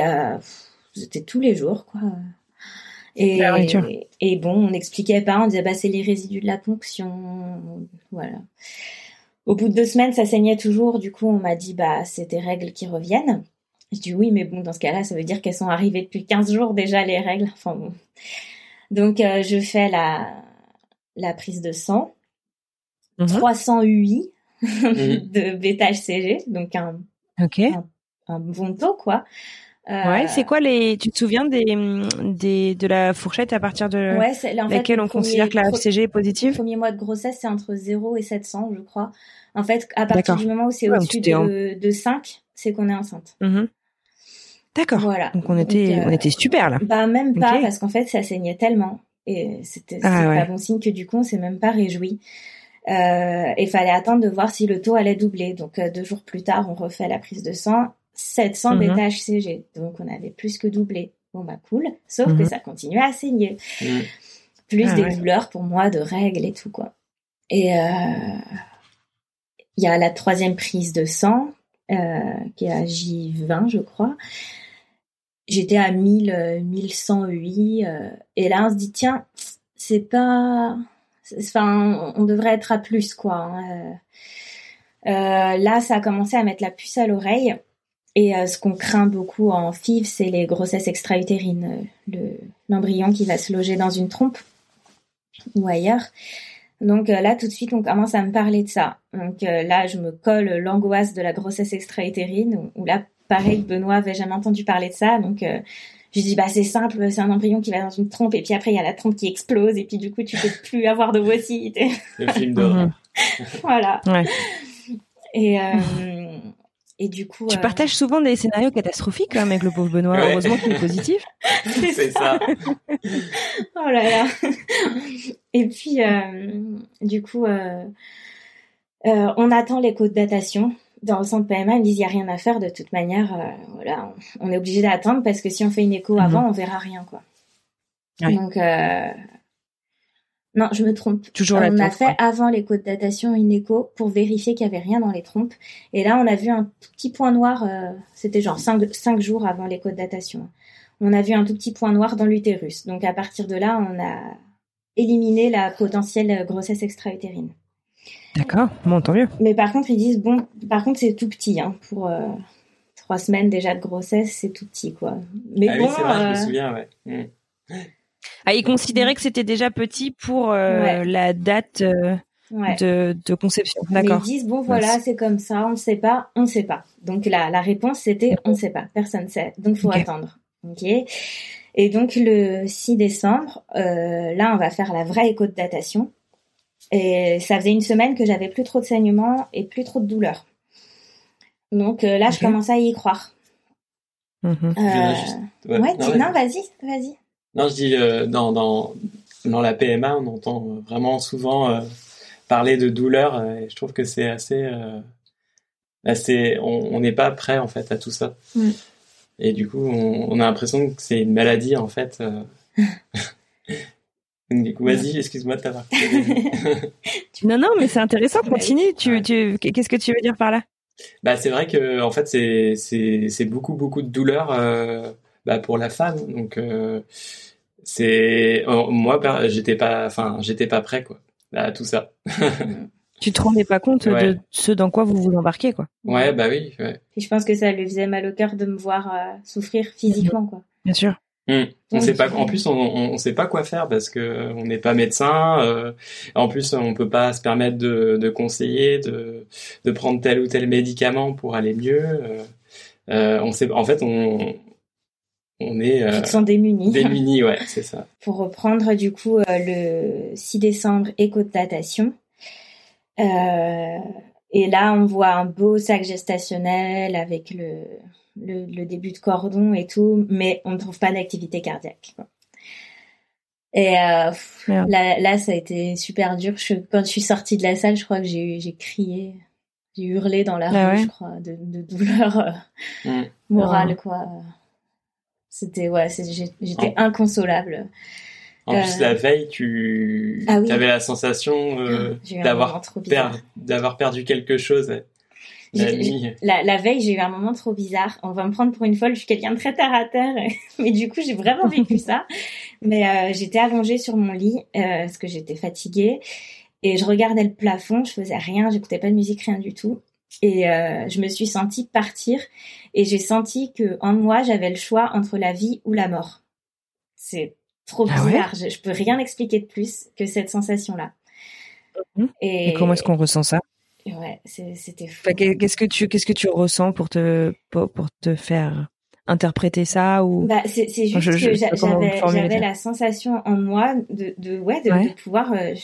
c'était tous les jours, quoi. Et bon, on n'expliquait pas, on disait bah c'est les résidus de la ponction, voilà. Au bout de deux semaines, ça saignait toujours. Du coup, on m'a dit bah c'est tes règles qui reviennent. Je dis oui, mais bon, dans ce cas-là, ça veut dire qu'elles sont arrivées depuis 15 jours déjà les règles. Enfin bon. Donc euh, je fais la la prise de sang, Mhm. 300 UI de bêta-HCG, donc un, bon taux quoi. Euh, Ouais, c'est quoi les. Tu te souviens des, des de la fourchette à partir de ouais, en laquelle le on premier- considère que la FCG est Le positive premier mois de grossesse, c'est entre 0 et 700, je crois. En fait, à partir du moment où c'est Ouais, au-dessus en- de 5, c'est qu'on est enceinte. Mhm. D'accord. Voilà. Donc on était Donc, euh, on était super là. Bah même pas, parce qu'en fait, ça saignait tellement. Et c'était Ah, ouais. pas bon signe que du coup, on s'est même pas réjoui. Euh, et fallait attendre de voir si le taux allait doubler. Donc euh, deux jours plus tard, on refait la prise de sang, 700 Mhm. bêta-HCG. Donc on avait plus que doublé. Bon bah cool, sauf Mhm. que ça continuait à saigner. Mhm. plus Ah des ouais. douleurs pour moi de règles et tout quoi. Et euh, il y a la troisième prise de sang euh, qui est à J20 je crois. J'étais à 1000 euh, 1100 UI euh, et là on se dit tiens c'est pas enfin on devrait être à plus quoi. hein, euh. Euh, là ça a commencé à mettre la puce à l'oreille et euh, ce qu'on craint beaucoup en FIV c'est les grossesses extra-utérines, euh, le l'embryon qui va se loger dans une trompe ou ailleurs. Donc euh, là, tout de suite, on commence à me parler de ça. Donc euh, là, je me colle l'angoisse de la grossesse extra-utérine, où là, pareil, Benoît avait jamais entendu parler de ça. Donc euh, je dis, bah c'est simple, c'est un embryon qui va dans une trompe, et puis après, il y a la trompe qui explose, et puis du coup, tu peux plus avoir d'ovocytes. Le film d'horreur. Mhm. voilà. Ouais. Et, euh, et du coup... Tu euh, partages souvent des scénarios catastrophiques quand même avec le pauvre Benoît. Ouais. Heureusement qu'il est positif. C'est ça. Oh là là. Et puis, euh, du coup, euh, euh, on attend l'écho de datation. Dans le centre PMA, ils me disent il n'y a rien à faire de toute manière. euh, voilà, on, on est obligé d'attendre parce que si on fait une écho avant, on verra rien, quoi. Ouais. Donc, euh, non, je me trompe. Toujours on a fait ouais. avant l'écho de datation une écho pour vérifier qu'il y avait rien dans les trompes. Et là, on a vu un tout petit point noir. euh, C'était genre cinq, cinq jours avant l'écho de datation. On a vu un tout petit point noir dans l'utérus. Donc à partir de là, on a éliminé la potentielle grossesse extra-utérine. D'accord. Bon, tant mieux. Mais par contre, ils disent bon, par contre, c'est tout petit hein, pour euh, trois semaines déjà de grossesse, c'est tout petit quoi. Mais Ah bon, oui, c'est vrai, je euh, me souviens, ouais. Mhm. Ah, il considérait que c'était déjà petit pour euh, Ouais. la date euh, ouais. de, de conception. Mais ils D'accord. disent bon voilà c'est comme ça, on ne sait pas, on ne sait pas. Donc la, la réponse c'était on ne sait pas, personne ne sait, donc faut Ok. attendre. Ok. Et donc le 6 décembre, euh, là on va faire la vraie écho de datation. Et ça faisait une semaine que j'avais plus trop de saignements et plus trop de douleurs. Donc euh, là je commençais à y croire. Euh, voudrais juste- ouais, Ouais, dis- non, non vas-y, vas-y. Non, je dis euh, dans, dans dans la PMA, on entend vraiment souvent euh, parler de douleur. et je trouve que c'est assez euh, assez. On on n'est pas prêt en fait à tout ça. Mm. Et du coup, on, on a l'impression que c'est une maladie en fait. du coup, vas-y, excuse-moi de t'avoir. Non, non, mais c'est intéressant. Continue. Tu, Ouais. tu, qu'est-ce que tu veux dire par là? Bah, c'est vrai que en fait, c'est c'est c'est beaucoup beaucoup de douleur euh, bah, pour la femme. Donc euh, c'est oh, moi j'étais pas enfin j'étais pas prêt quoi à tout ça. Tu te rendais pas compte Ouais. de ce dans quoi vous vous embarquez, quoi. Ouais, bah oui, ouais. Et je pense que ça lui faisait mal au cœur de me voir euh, souffrir physiquement quoi. Bien sûr. On sait pas. En plus, on, on, on sait pas quoi faire parce que on n'est pas médecin. euh, en plus, on peut pas se permettre de, de conseiller, de, de prendre tel ou tel médicament pour aller mieux. euh, euh, on sait. En fait, on on est euh, Ils sont démunis. démunis. Ouais, c'est ça. pour reprendre du coup le 6 décembre écho de datation. Euh, et là, on voit un beau sac gestationnel avec le, le, le début de cordon et tout, mais on ne trouve pas d'activité cardiaque. quoi. Et euh, pff, là, là, ça a été super dur. Je, quand je suis sortie de la salle, je crois que j'ai j'ai crié, j'ai hurlé dans la Ah rue, ouais je crois, de, de douleur euh, morale, quoi. C'était ouais, j'étais inconsolable. En plus, la veille, tu ah avais la sensation d'avoir d'avoir perdu quelque chose. La, la, veille, j'ai eu un moment trop bizarre. On va me prendre pour une folle. Je suis quelqu'un de très terre à terre, mais du coup, j'ai vraiment vécu ça. Mais euh, j'étais allongée sur mon lit euh, parce que j'étais fatiguée et je regardais le plafond. Je faisais rien, j'écoutais pas de musique, rien du tout. Et euh, je me suis sentie partir et j'ai senti que en moi, j'avais le choix entre la vie ou la mort. C'est trop ah bizarre. je, je, peux rien expliquer de plus que cette sensation-là. Mmh. et comment est-ce qu'on ressent ça? Ouais, c'était fou. qu'est-ce que tu qu'est-ce que tu ressens pour te pour, te faire interpréter ça ou? Bah, c'est juste que j'avais la sensation en moi de, de ouais de, pouvoir euh,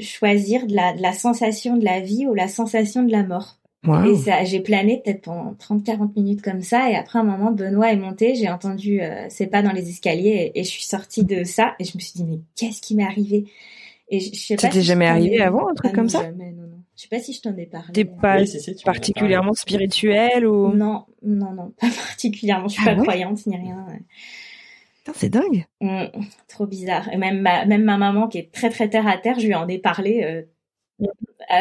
choisir de la, de la sensation de la vie ou la sensation de la mort. Et ça, j'ai plané peut-être pendant 30-40 minutes comme ça. Et après un moment, Benoît est monté. J'ai entendu euh, ses pas dans les escaliers et, je suis sortie de ça. Et je me suis dit mais qu'est-ce qui m'est arrivé? Et je, sais pas. jamais arrivé avant un truc ah comme ça? Je sais pas si je t'en ai parlé. T'es pas particulièrement spirituel ou Non, non, non, pas particulièrement. Je suis ah pas croyante ni rien. C'est dingue. Mmh, trop bizarre. Et même ma, même ma maman qui est très très terre à terre, je lui en ai parlé euh,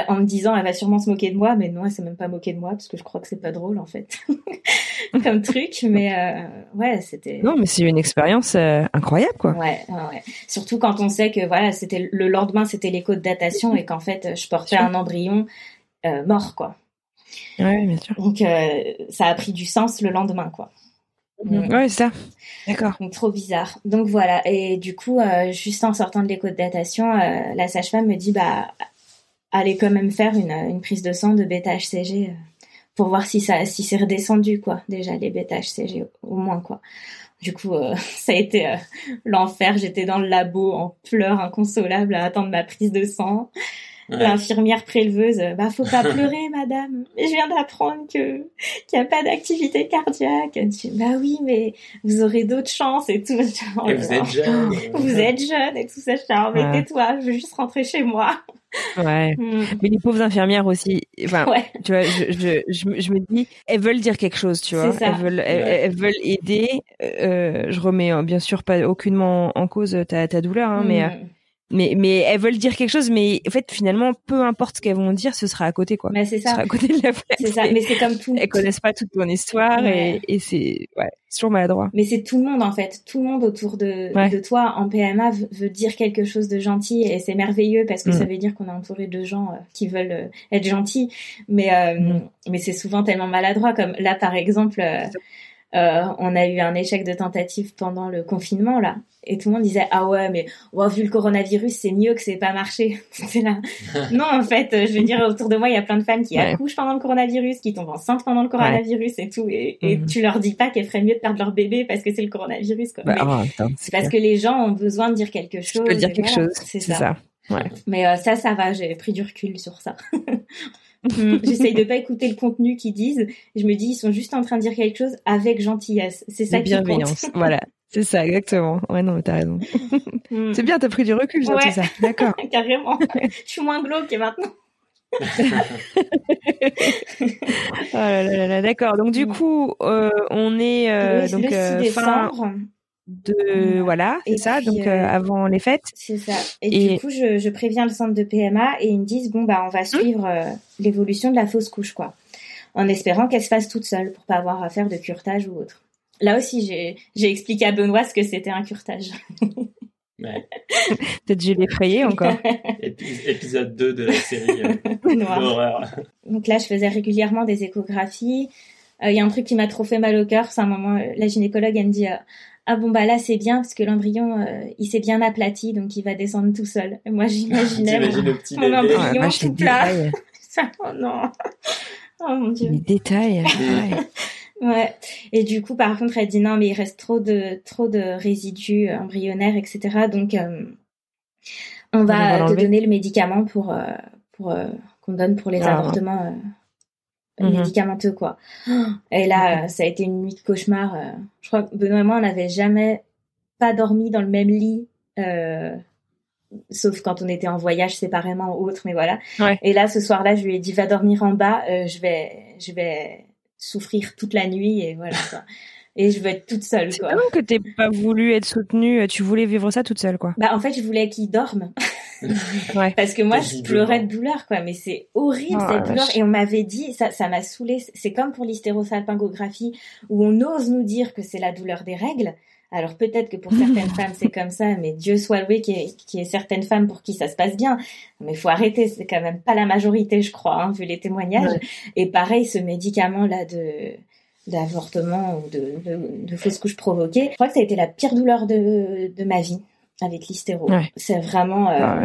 en me disant elle va sûrement se moquer de moi, mais non, elle s'est même pas moquée de moi parce que je crois que c'est pas drôle en fait comme truc. Mais euh, ouais, c'était. Non, mais c'est une expérience euh, incroyable quoi. Ouais, ouais, Surtout quand on sait que voilà, c'était le lendemain, c'était l'écho de datation et qu'en fait, je portais un embryon mort quoi. Ouais, bien sûr. Donc ça a pris du sens le lendemain quoi. Mm. Ouais, ça. D'accord. Donc trop bizarre. Donc voilà. Et du coup, juste en sortant de l'écho de datation, la sage-femme me dit bah aller quand même faire une, une prise de sang de bêta-HCG euh, pour voir si ça si c'est redescendu quoi déjà les bêta-HCG au moins quoi. Du coup euh, ça a été euh, l'enfer, j'étais dans le labo en pleurs inconsolables à attendre ma prise de sang. L'infirmière préleveuse, bah faut pas pleurer madame. je viens d'apprendre que qu'il n'y a pas d'activité cardiaque. bah oui mais vous aurez d'autres chances et tout. et vous êtes jeune. vous êtes jeune et tout ça. Je mais tais-toi, je veux juste rentrer chez moi. Ouais. Mm. Mais les pauvres infirmières aussi. Enfin, tu vois, je, je, je, me dis, elles veulent dire quelque chose, tu vois. Elles veulent, elles, veulent aider. Euh, je remets hein, bien sûr pas aucunement en cause ta, ta douleur, hein, mais mm mais mais elles veulent dire quelque chose mais en fait finalement peu importe ce qu'elles vont dire ce sera à côté quoi. Mais c'est ça ce sera à côté de la c'est ça. Mais c'est comme tout. Elles connaissent pas toute ton histoire et, et c'est ouais toujours maladroit. Mais c'est tout le monde en fait. Tout le monde autour de de toi en PMA veut, dire quelque chose de gentil et c'est merveilleux parce que ça mm. veut dire qu'on est entouré de gens euh, qui veulent euh, être gentils. Mais euh, mm. mais c'est souvent tellement maladroit comme là par exemple euh, on a eu un échec de tentative pendant le confinement là, et tout le monde disait ah ouais mais vu le coronavirus c'est mieux que c'est pas marché. c'est là. non en fait, je veux dire autour de moi il y a plein de femmes qui accouchent pendant le coronavirus, qui tombent enceintes pendant le coronavirus et tout, et, mhm. tu leur dis pas qu'elles feraient mieux de perdre leur bébé parce que c'est le coronavirus quoi. Bah, c'est parce que les gens ont besoin de dire quelque chose. peux dire quelque chose. C'est ça. Ouais. Mais euh, ça, ça va. J'ai pris du recul sur ça. Mm. J'essaye de pas écouter le contenu qu'ils disent. Je me dis, ils sont juste en train de dire quelque chose avec gentillesse. C'est ça qui bienveillance. voilà. C'est ça, exactement. Ouais, non, mais t'as raison. Mm. C'est bien, t'as pris du recul sur tout ça. D'accord. Carrément. Je suis moins glauque maintenant. oh là là là, d'accord. Donc du mm. coup, euh, on est euh, donc euh, décembre de voilà c'est ça donc euh, euh, avant les fêtes. c'est ça. Et, du coup je, je, préviens le centre de PMA et ils me disent bon bah on va hum. suivre euh, l'évolution de la fausse couche quoi. En espérant qu'elle se fasse toute seule pour pas avoir à faire de curtage ou autre. Là aussi j'ai j'ai expliqué à Benoît ce que c'était un curtage. Ouais. peut-être j'ai l'effrayé encore. Épisode 2 de la série d'horreur. Donc là je faisais régulièrement des échographies. Il y a un truc qui m'a trop fait mal au cœur c'est un moment la gynécologue elle me dit ah bon bah là c'est bien parce que l'embryon euh, il s'est bien aplati donc il va descendre tout seul. Et moi j'imaginais mon, mon embryon ah, tout plat. oh non. Oh mon dieu. Les détails. ouais. Et du coup par contre elle dit non mais il reste trop de trop de résidus embryonnaires etc. Donc euh, on, va, te donner le médicament pour euh, pour qu'on donne pour les ah. avortements Mhm. médicamenteux quoi. Et là, ça a été une nuit de cauchemar. Euh. Je crois que Benoît et moi, on n'avait jamais pas dormi dans le même lit, euh, sauf quand on était en voyage séparément ou autre, mais voilà. Et là, ce soir-là, je lui ai dit va dormir en bas, euh, je vais, je vais souffrir toute la nuit et voilà. et je veux être toute seule. C'est dingue que t'aies pas voulu être soutenue, tu voulais vivre ça toute seule, quoi. Bah en fait, je voulais qu'il dorme. ouais. Parce que moi, je pleurais de douleur, quoi. Mais c'est horrible oh, cette douleur. Et on m'avait dit, ça, ça m'a saoulé. C'est comme pour l'hystérosalpingographie, où on ose nous dire que c'est la douleur des règles. Alors peut-être que pour certaines femmes c'est comme ça, mais Dieu soit loué qu'il y, ait certaines femmes pour qui ça se passe bien. Mais il faut arrêter, c'est quand même pas la majorité, je crois, hein, vu les témoignages. Et pareil, ce médicament là de d'avortement ou de, de, de fausse couche provoquée, je crois que ça a été la pire douleur de, de ma vie avec l'hystéro. C'est vraiment euh, ah,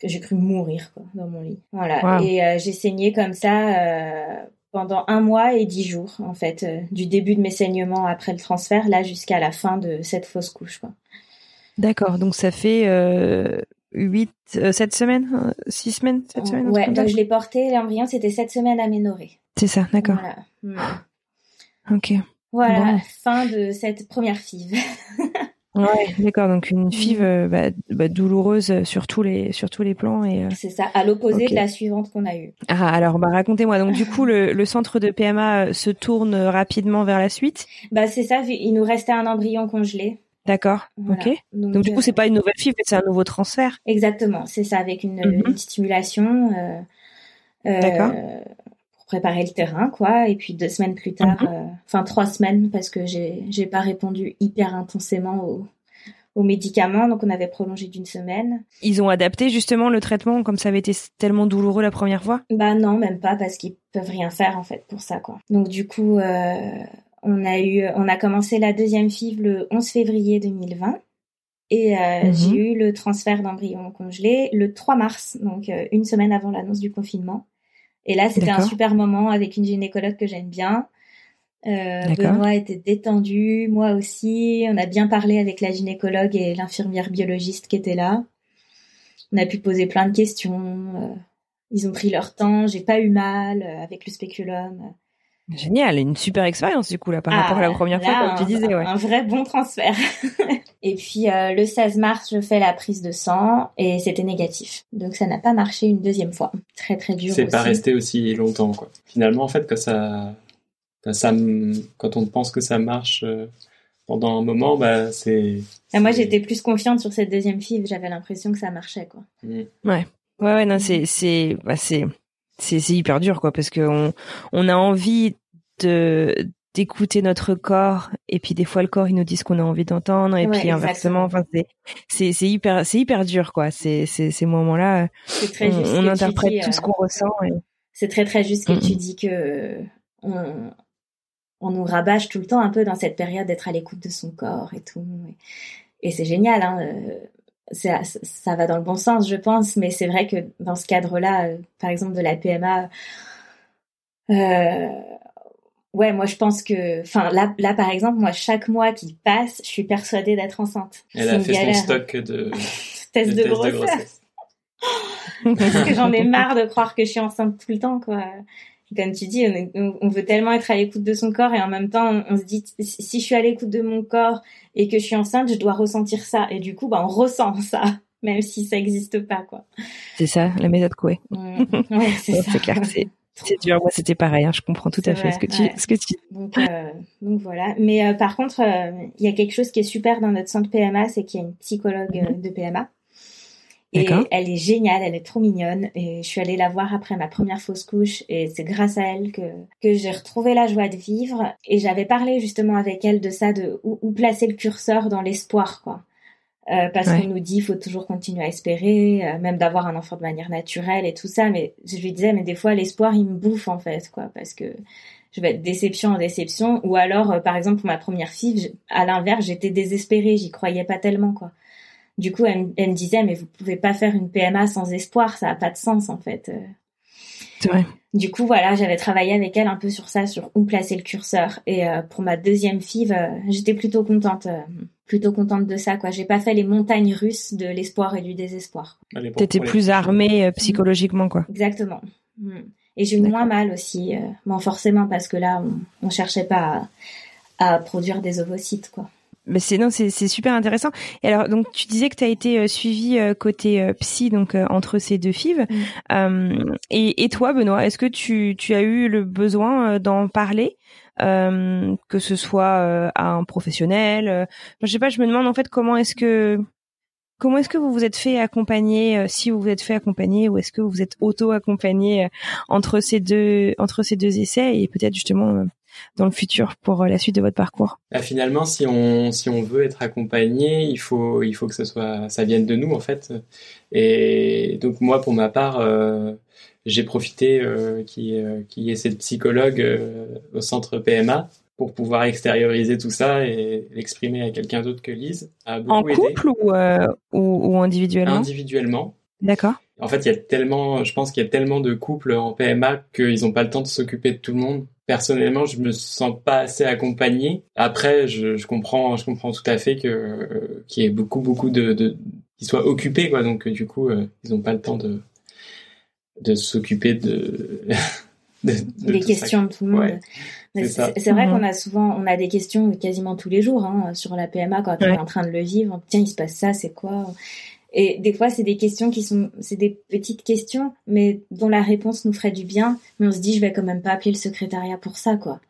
que j'ai cru mourir quoi, dans mon lit. Voilà. Et euh, j'ai saigné comme ça euh, pendant un mois et dix jours en fait, du début de mes saignements après le transfert là jusqu'à la fin de cette fausse couche. D'accord. Donc ça fait euh, 8, 7 semaines, 6 semaines, 7 semaines. Ouais. Donc je l'ai porté l'embryon, c'était 7 semaines aménorrhée. C'est ça. D'accord. Voilà. Hmm. Ok. Voilà, fin de cette première FIV. ouais, d'accord. Donc une FIV mm. euh, bah, bah, douloureuse sur tous les sur tous les plans et. Euh, C'est ça, à l'opposé de la suivante qu'on a eue. Ah alors bah racontez-moi. Donc du coup le, le centre de PMA euh, se tourne rapidement vers la suite? Bah c'est ça. Il nous restait un embryon congelé. D'accord. Ok. Donc, du coup c'est pas une nouvelle FIV, c'est un nouveau transfert. Exactement. C'est ça avec une, mm-hmm. une stimulation. Euh, D'accord préparer le terrain, quoi. Et puis deux semaines plus tard, mhm. euh, enfin trois semaines, parce que j'ai pas répondu hyper intensément aux, aux médicaments, donc on avait prolongé d'une semaine. Ils ont adapté justement le traitement comme ça avait été tellement douloureux la première fois? Bah non, même pas, parce qu'ils peuvent rien faire en fait pour ça, quoi. Donc du coup, euh, on a eu, on a commencé la deuxième FIV le 11 février 2020. Et euh, mhm. j'ai eu le transfert d'embryon congelé le 3 mars, donc une semaine avant l'annonce du confinement. Et là, c'était un super moment avec une gynécologue que j'aime bien. Euh, Benoît était détendu, moi aussi. On a bien parlé avec la gynécologue et l'infirmière biologiste qui était là. On a pu poser plein de questions. Euh, ils ont pris leur temps. J'ai pas eu mal euh, avec le spéculum. Génial, une super expérience du coup là par rapport à la ah, première fois comme tu disais. Ouais. Un vrai bon transfert. et puis euh, le 16 mars, je fais la prise de sang et c'était négatif. Donc ça n'a pas marché une deuxième fois. Très très dur. C'est pas resté aussi longtemps quoi. Finalement en fait quand ça, ça quand on pense que ça marche euh, pendant un moment, bah c'est. moi j'étais plus confiante sur cette deuxième fille. J'avais l'impression que ça marchait quoi. Mm. Ouais. Ouais ouais non c'est c'est bah, c'est c'est hyper dur quoi parce que on on a envie de d'écouter notre corps et puis des fois le corps il nous dit ce qu'on a envie d'entendre et puis inversement enfin c'est c'est hyper c'est hyper dur quoi c'est c'est ces moments là on, on interprète tout ce qu'on ressent c'est très très juste que tu dis que on, on nous rabâche tout le temps un peu dans cette période d'être à l'écoute de son corps et tout et, c'est génial hein euh, ça, ça va dans le bon sens, je pense, mais c'est vrai que dans ce cadre-là, euh, par exemple de la PMA, euh, ouais, moi je pense que, enfin là, là par exemple, moi chaque mois qui passe, je suis persuadée d'être enceinte. Elle a fait son stock de tests de, grossesse. Parce que j'en ai marre de croire que je suis enceinte tout le temps, quoi comme tu dis, on, veut tellement être à l'écoute de son corps et en même temps, on, se dit si je suis à l'écoute de mon corps et que je suis enceinte, je dois ressentir ça. Et du coup, bah, on ressent ça, même si ça n'existe pas, quoi. C'est ça, la méthode Coué. Ouais, c'est clair c'est. C'est dur, moi c'était pareil, hein, je comprends tout à fait ce que tu, ce que tu. Donc, euh, donc voilà. Mais euh, par contre, euh, il y a quelque chose qui est super dans notre centre PMA, c'est qu'il y a une psychologue mhm. de PMA et elle est géniale, elle est trop mignonne. Et je suis allée la voir après ma première fausse couche et c'est grâce à elle que, que j'ai retrouvé la joie de vivre. Et j'avais parlé justement avec elle de ça, de où, placer le curseur dans l'espoir, quoi. Euh, parce qu'on nous dit il faut toujours continuer à espérer, euh, même d'avoir un enfant de manière naturelle et tout ça. Mais je lui disais, mais des fois l'espoir il me bouffe en fait, quoi, parce que je vais être déception en déception. Ou alors, euh, par exemple pour ma première fille, à l'inverse, j'étais désespérée, j'y croyais pas tellement, quoi. Du coup, elle, me disait, mais vous pouvez pas faire une PMA sans espoir, ça a pas de sens en fait. C'est vrai. Du coup, voilà, j'avais travaillé avec elle un peu sur ça, sur où placer le curseur. Et euh, pour ma deuxième fille, euh, j'étais plutôt contente, euh, plutôt contente de ça. Quoi, j'ai pas fait les montagnes russes de l'espoir et du désespoir. T'étais plus armée psychologiquement, quoi. Exactement. Mm. Et j'ai eu moins mal aussi, bon forcément parce que là, on, on cherchait pas à, à produire des ovocytes, quoi. Mais c'est non, c'est super intéressant. Et alors donc tu disais que tu as été euh, suivi euh, côté euh, psy donc entre ces deux fives. Mm. et, et toi Benoît, est-ce que tu tu as eu le besoin d'en parler que ce soit à un professionnel Je sais pas, je me demande en fait comment est-ce que comment est-ce que vous vous êtes fait accompagner si vous vous êtes fait accompagner ou est-ce que vous vous êtes auto accompagné entre ces deux entre ces deux essais et peut-être justement dans le futur pour euh, la suite de votre parcours bah, Finalement, si on si on veut être accompagné, il faut il faut que ça soit ça vienne de nous en fait. Et donc moi, pour ma part, euh, j'ai profité euh, qu'il y ait cette psychologue au centre PMA pour pouvoir extérioriser tout ça et l'exprimer à quelqu'un d'autre que Lise. en couple Ou, ou, ou individuellement? Individuellement. D'accord. En fait, il y a tellement, je pense qu'il y a tellement de couples en PMA qu'ils n'ont pas le temps de s'occuper de tout le monde personnellement, je me sens pas assez accompagné. Après, je, je comprends, je comprends tout à fait que euh, qu'il y ait beaucoup, beaucoup de, de qu'ils soient occupés, quoi. Donc, du coup, euh, ils ont pas le temps de de s'occuper de, de, des questions de tout le monde. c'est vrai qu'on mhm. a souvent, on a des questions quasiment tous les jours hein, sur la PMA quand on est en train de le vivre. Tiens, il se passe ça, c'est quoi? Et des fois, c'est des questions qui sont, c'est des petites questions, mais dont la réponse nous ferait du bien. Mais on se dit, je vais quand même pas appeler le secrétariat pour ça, quoi.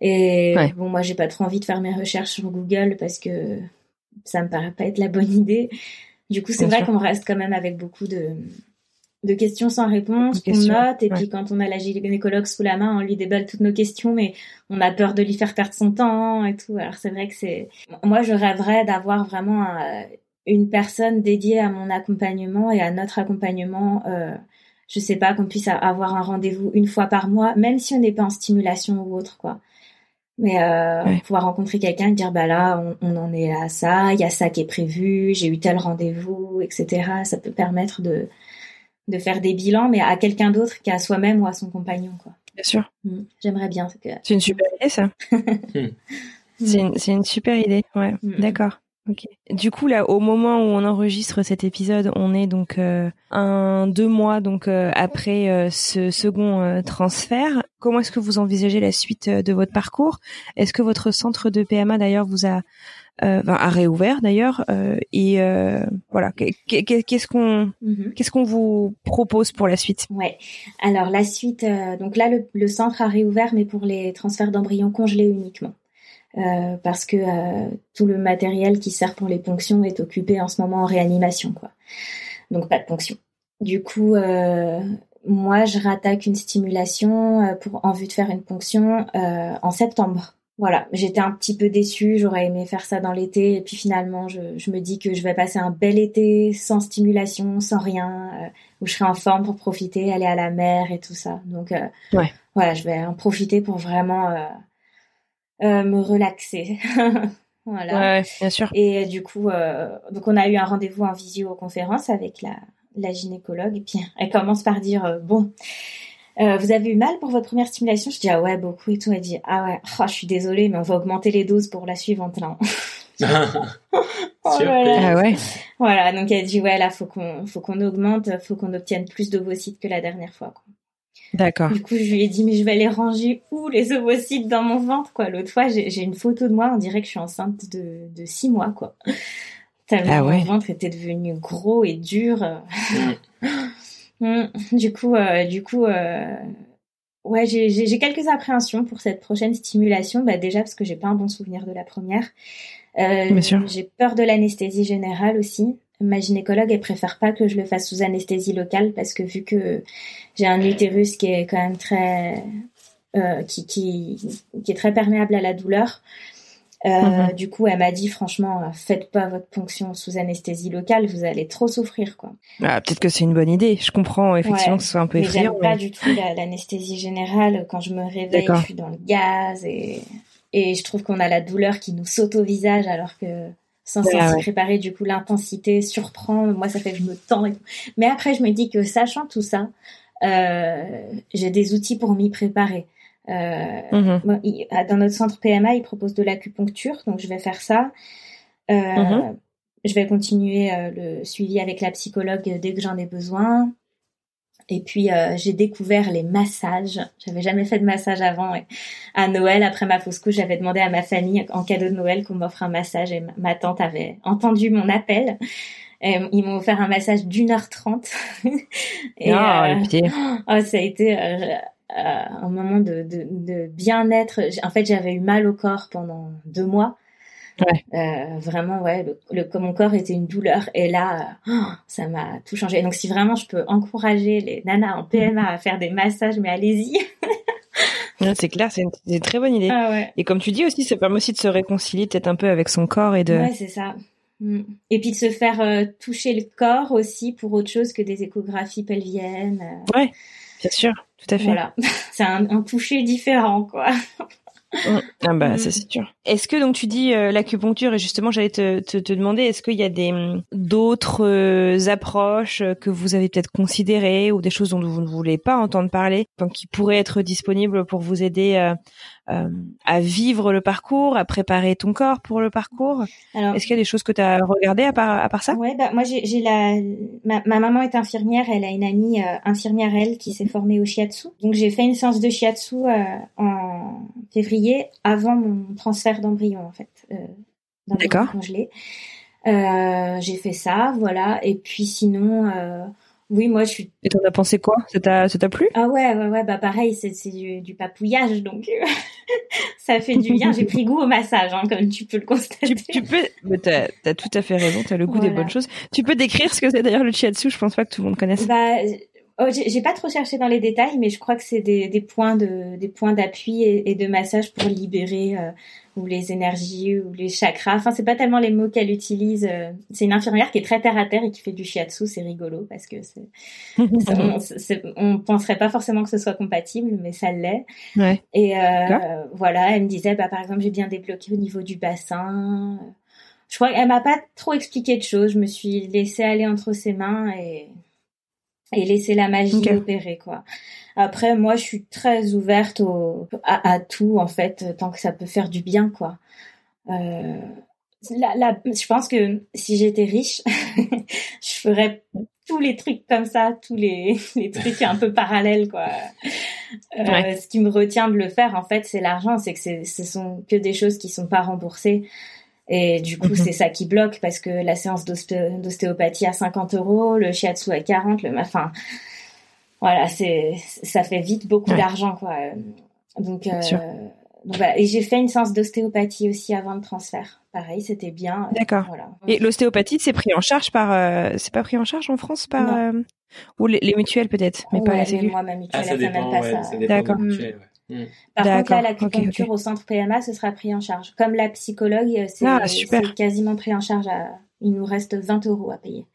Et bon, moi, j'ai pas trop envie de faire mes recherches sur Google parce que ça me paraît pas être la bonne idée. Du coup, c'est vrai qu'on reste quand même avec beaucoup de, de questions sans réponse, qu'on note, et puis quand on a la gynécologue sous la main, on lui déballe toutes nos questions, mais on a peur de lui faire perdre son temps et tout. Alors c'est vrai que c'est, moi je rêverais d'avoir vraiment un, une personne dédiée à mon accompagnement et à notre accompagnement. Euh, je sais pas qu'on puisse avoir un rendez-vous une fois par mois, même si on n'est pas en stimulation ou autre, quoi. Mais euh, pouvoir rencontrer quelqu'un et dire bah là on, en est à ça, il y a ça qui est prévu, j'ai eu tel rendez-vous, etc. Ça peut permettre de de faire des bilans, mais à quelqu'un d'autre qu'à soi-même ou à son compagnon, quoi. Bien sûr. Mm. J'aimerais bien. C'est une super idée ça. c'est une, une, super idée, ouais. Mm. D'accord. Ok. Du coup là, au moment où on enregistre cet épisode, on est donc euh, un deux mois donc euh, après euh, ce second transfert. Comment est-ce que vous envisagez la suite de votre parcours? Est-ce que votre centre de PMA d'ailleurs vous a a réouvert d'ailleurs et voilà qu'est-ce qu'on mhm. qu'est-ce qu'on vous propose pour la suite? Ouais. Alors la suite donc là le, le centre a réouvert mais pour les transferts d'embryons congelés uniquement. Euh, parce que euh, tout le matériel qui sert pour les ponctions est occupé en ce moment en réanimation, quoi. Donc pas de ponction. Du coup, euh, moi, je rattaque une stimulation pour en vue de faire une ponction en septembre. Voilà, j'étais un petit peu déçue, j'aurais aimé faire ça dans l'été, et puis finalement, je, je, me dis que je vais passer un bel été sans stimulation, sans rien, où je serai en forme pour profiter, aller à la mer et tout ça. Donc, ouais. voilà, je vais en profiter pour vraiment euh, me relaxer. voilà. Ouais, bien sûr. Et euh, du coup, euh, donc on a eu un rendez-vous en visioconférence avec la, la gynécologue et puis elle commence par dire bon. vous avez eu mal pour votre première stimulation? Je dis ah ouais beaucoup et tout. Elle dit ah ouais, oh, je suis désolée mais on va augmenter les doses pour la suivante là. oh, voilà. Ah ouais. Voilà donc elle dit ouais là faut qu'on faut qu'on augmente, faut qu'on obtienne plus d'ovocytes que la dernière fois. Quoi. D'accord. Du coup, je lui ai dit, mais je vais les ranger où les ovocytes dans mon ventre, quoi. L'autre fois, j'ai une photo de moi, on dirait que je suis enceinte de, de six mois, quoi. Tellement ah mon ventre était devenu gros et dur. Mm. du coup, euh, du coup, euh, ouais, j'ai quelques appréhensions pour cette prochaine stimulation. Bah déjà parce que j'ai pas un bon souvenir de la première. Euh, j'ai peur de l'anesthésie générale aussi ma gynécologue, elle préfère pas que je le fasse sous anesthésie locale parce que vu que j'ai un utérus qui est quand même très, euh, qui, qui, qui est très perméable à la douleur. Euh, mhm. Du coup, elle m'a dit franchement, faites pas votre ponction sous anesthésie locale, vous allez trop souffrir, quoi. Ah, peut-être que c'est une bonne idée. Je comprends effectivement que ce soit un peu mais J'aime pas du tout l'anesthésie générale. Quand je me réveille, je suis dans le gaz et et je trouve qu'on a la douleur qui nous saute au visage alors que sans s'y préparer. Du coup, l'intensité surprend. Moi, ça fait que je me tends. Mais après, je me dis que sachant tout ça, euh, j'ai des outils pour m'y préparer. Euh, mhm. dans notre centre PMA, ils proposent de l'acupuncture, donc je vais faire ça. Euh, mhm. Je vais continuer le suivi avec la psychologue dès que j'en ai besoin. Et puis j'ai découvert les massages. J'avais jamais fait de massage avant. Et à Noël, après ma fausse couche, j'avais demandé à ma famille en cadeau de Noël qu'on m'offre un massage. Et ma tante avait entendu mon appel. Et ils m'ont offert un massage d'une heure trente. et ah, oh, ça a été un moment de, de, de bien-être. En fait, j'avais eu mal au corps pendant deux mois. Ouais. Euh, vraiment, ouais, le, le, mon corps était une douleur et là, oh, ça m'a tout changé. Donc, si vraiment je peux encourager les nanas en PMA à faire des massages, mais allez-y. c'est clair, c'est une, très bonne idée. Ah ouais. Et comme tu dis aussi, ça permet aussi de se réconcilier peut-être un peu avec son corps et de. Ouais, c'est ça. Mm. Et puis de se faire euh, toucher le corps aussi pour autre chose que des échographies pelviennes. Euh. Ouais, bien sûr, tout à fait. Voilà, c'est un, un toucher différent, quoi. Mm. Ah bah ça mm. c'est sûr. Est-ce que donc tu dis euh, l'acupuncture et justement j'allais te, te, te, demander est-ce qu'il y a des mm, d'autres euh, approches que vous avez peut-être considérées ou des choses dont vous ne voulez pas entendre parler donc qui pourraient être disponibles pour vous aider euh, euh, à vivre le parcours, à préparer ton corps pour le parcours Est-ce qu'il y a des choses que tu as regardées à part, à part ça? Ouais, bah, moi j'ai la ma, ma, maman est infirmière, elle a une amie euh, infirmière elle qui s'est formée au shiatsu. Donc j'ai fait une séance de shiatsu euh, en février avant mon transfert d'embryon en fait. Euh, D'accord. Euh, j'ai fait ça, voilà. Et puis sinon, euh, oui, moi je suis. Et t'en as pensé quoi? Ça t'a, plu? Ah ouais, ouais, ouais, bah pareil, c'est, du, du papouillage, donc ça fait du bien. J'ai pris goût au massage, hein, comme tu peux le constater. Tu, tu peux, t'as, as tout à fait raison. T'as le goût des bonnes choses. Tu peux décrire ce que c'est d'ailleurs le shiatsu? Je pense pas que tout le monde connaisse. Bah, oh, j'ai, pas trop cherché dans les détails, mais je crois que c'est des, des points de, des points d'appui et, et de massage pour libérer euh, ou les énergies ou les chakras. Enfin, c'est pas tellement les mots qu'elle utilise. Euh, c'est une infirmière qui est très terre à terre et qui fait du shiatsu. C'est rigolo parce que c'est, on, on, penserait pas forcément que ce soit compatible, mais ça l'est. Ouais. Et euh, voilà, elle me disait, bah par exemple, j'ai bien débloqué au niveau du bassin. Je crois qu'elle m'a pas trop expliqué de choses. Je me suis laissée aller entre ses mains et et laisser la magie opérer quoi. Après moi je suis très ouverte au, à, tout en fait tant que ça peut faire du bien quoi. Euh, la, je pense que si j'étais riche, je ferais tous les trucs comme ça, tous les, les trucs un peu parallèles quoi. Euh, Ce qui me retient de le faire en fait, c'est l'argent, c'est que ce sont que des choses qui sont pas remboursées. Et du coup, mhm. c'est ça qui bloque parce que la séance d'ostéopathie à 50 euros, le shiatsu à 40, le, enfin, voilà, c'est, ça fait vite beaucoup d'argent, quoi. Donc, euh, donc voilà. Et j'ai fait une séance d'ostéopathie aussi avant le transfert. Pareil, c'était bien. D'accord. Voilà. Et l'ostéopathie, c'est pris en charge par, euh, c'est pas pris en charge en France par, euh, ou les, mutuelles peut-être, mais pas la Sécu. Moi, ma mutuelle, ah, ça, dépend, pas ça. D'accord. Mm. Par contre, là, l'acupuncture au centre PMA, ce sera pris en charge. Comme la psychologue, euh, ah, c'est quasiment pris en charge. À... Il nous reste 20 euros à payer.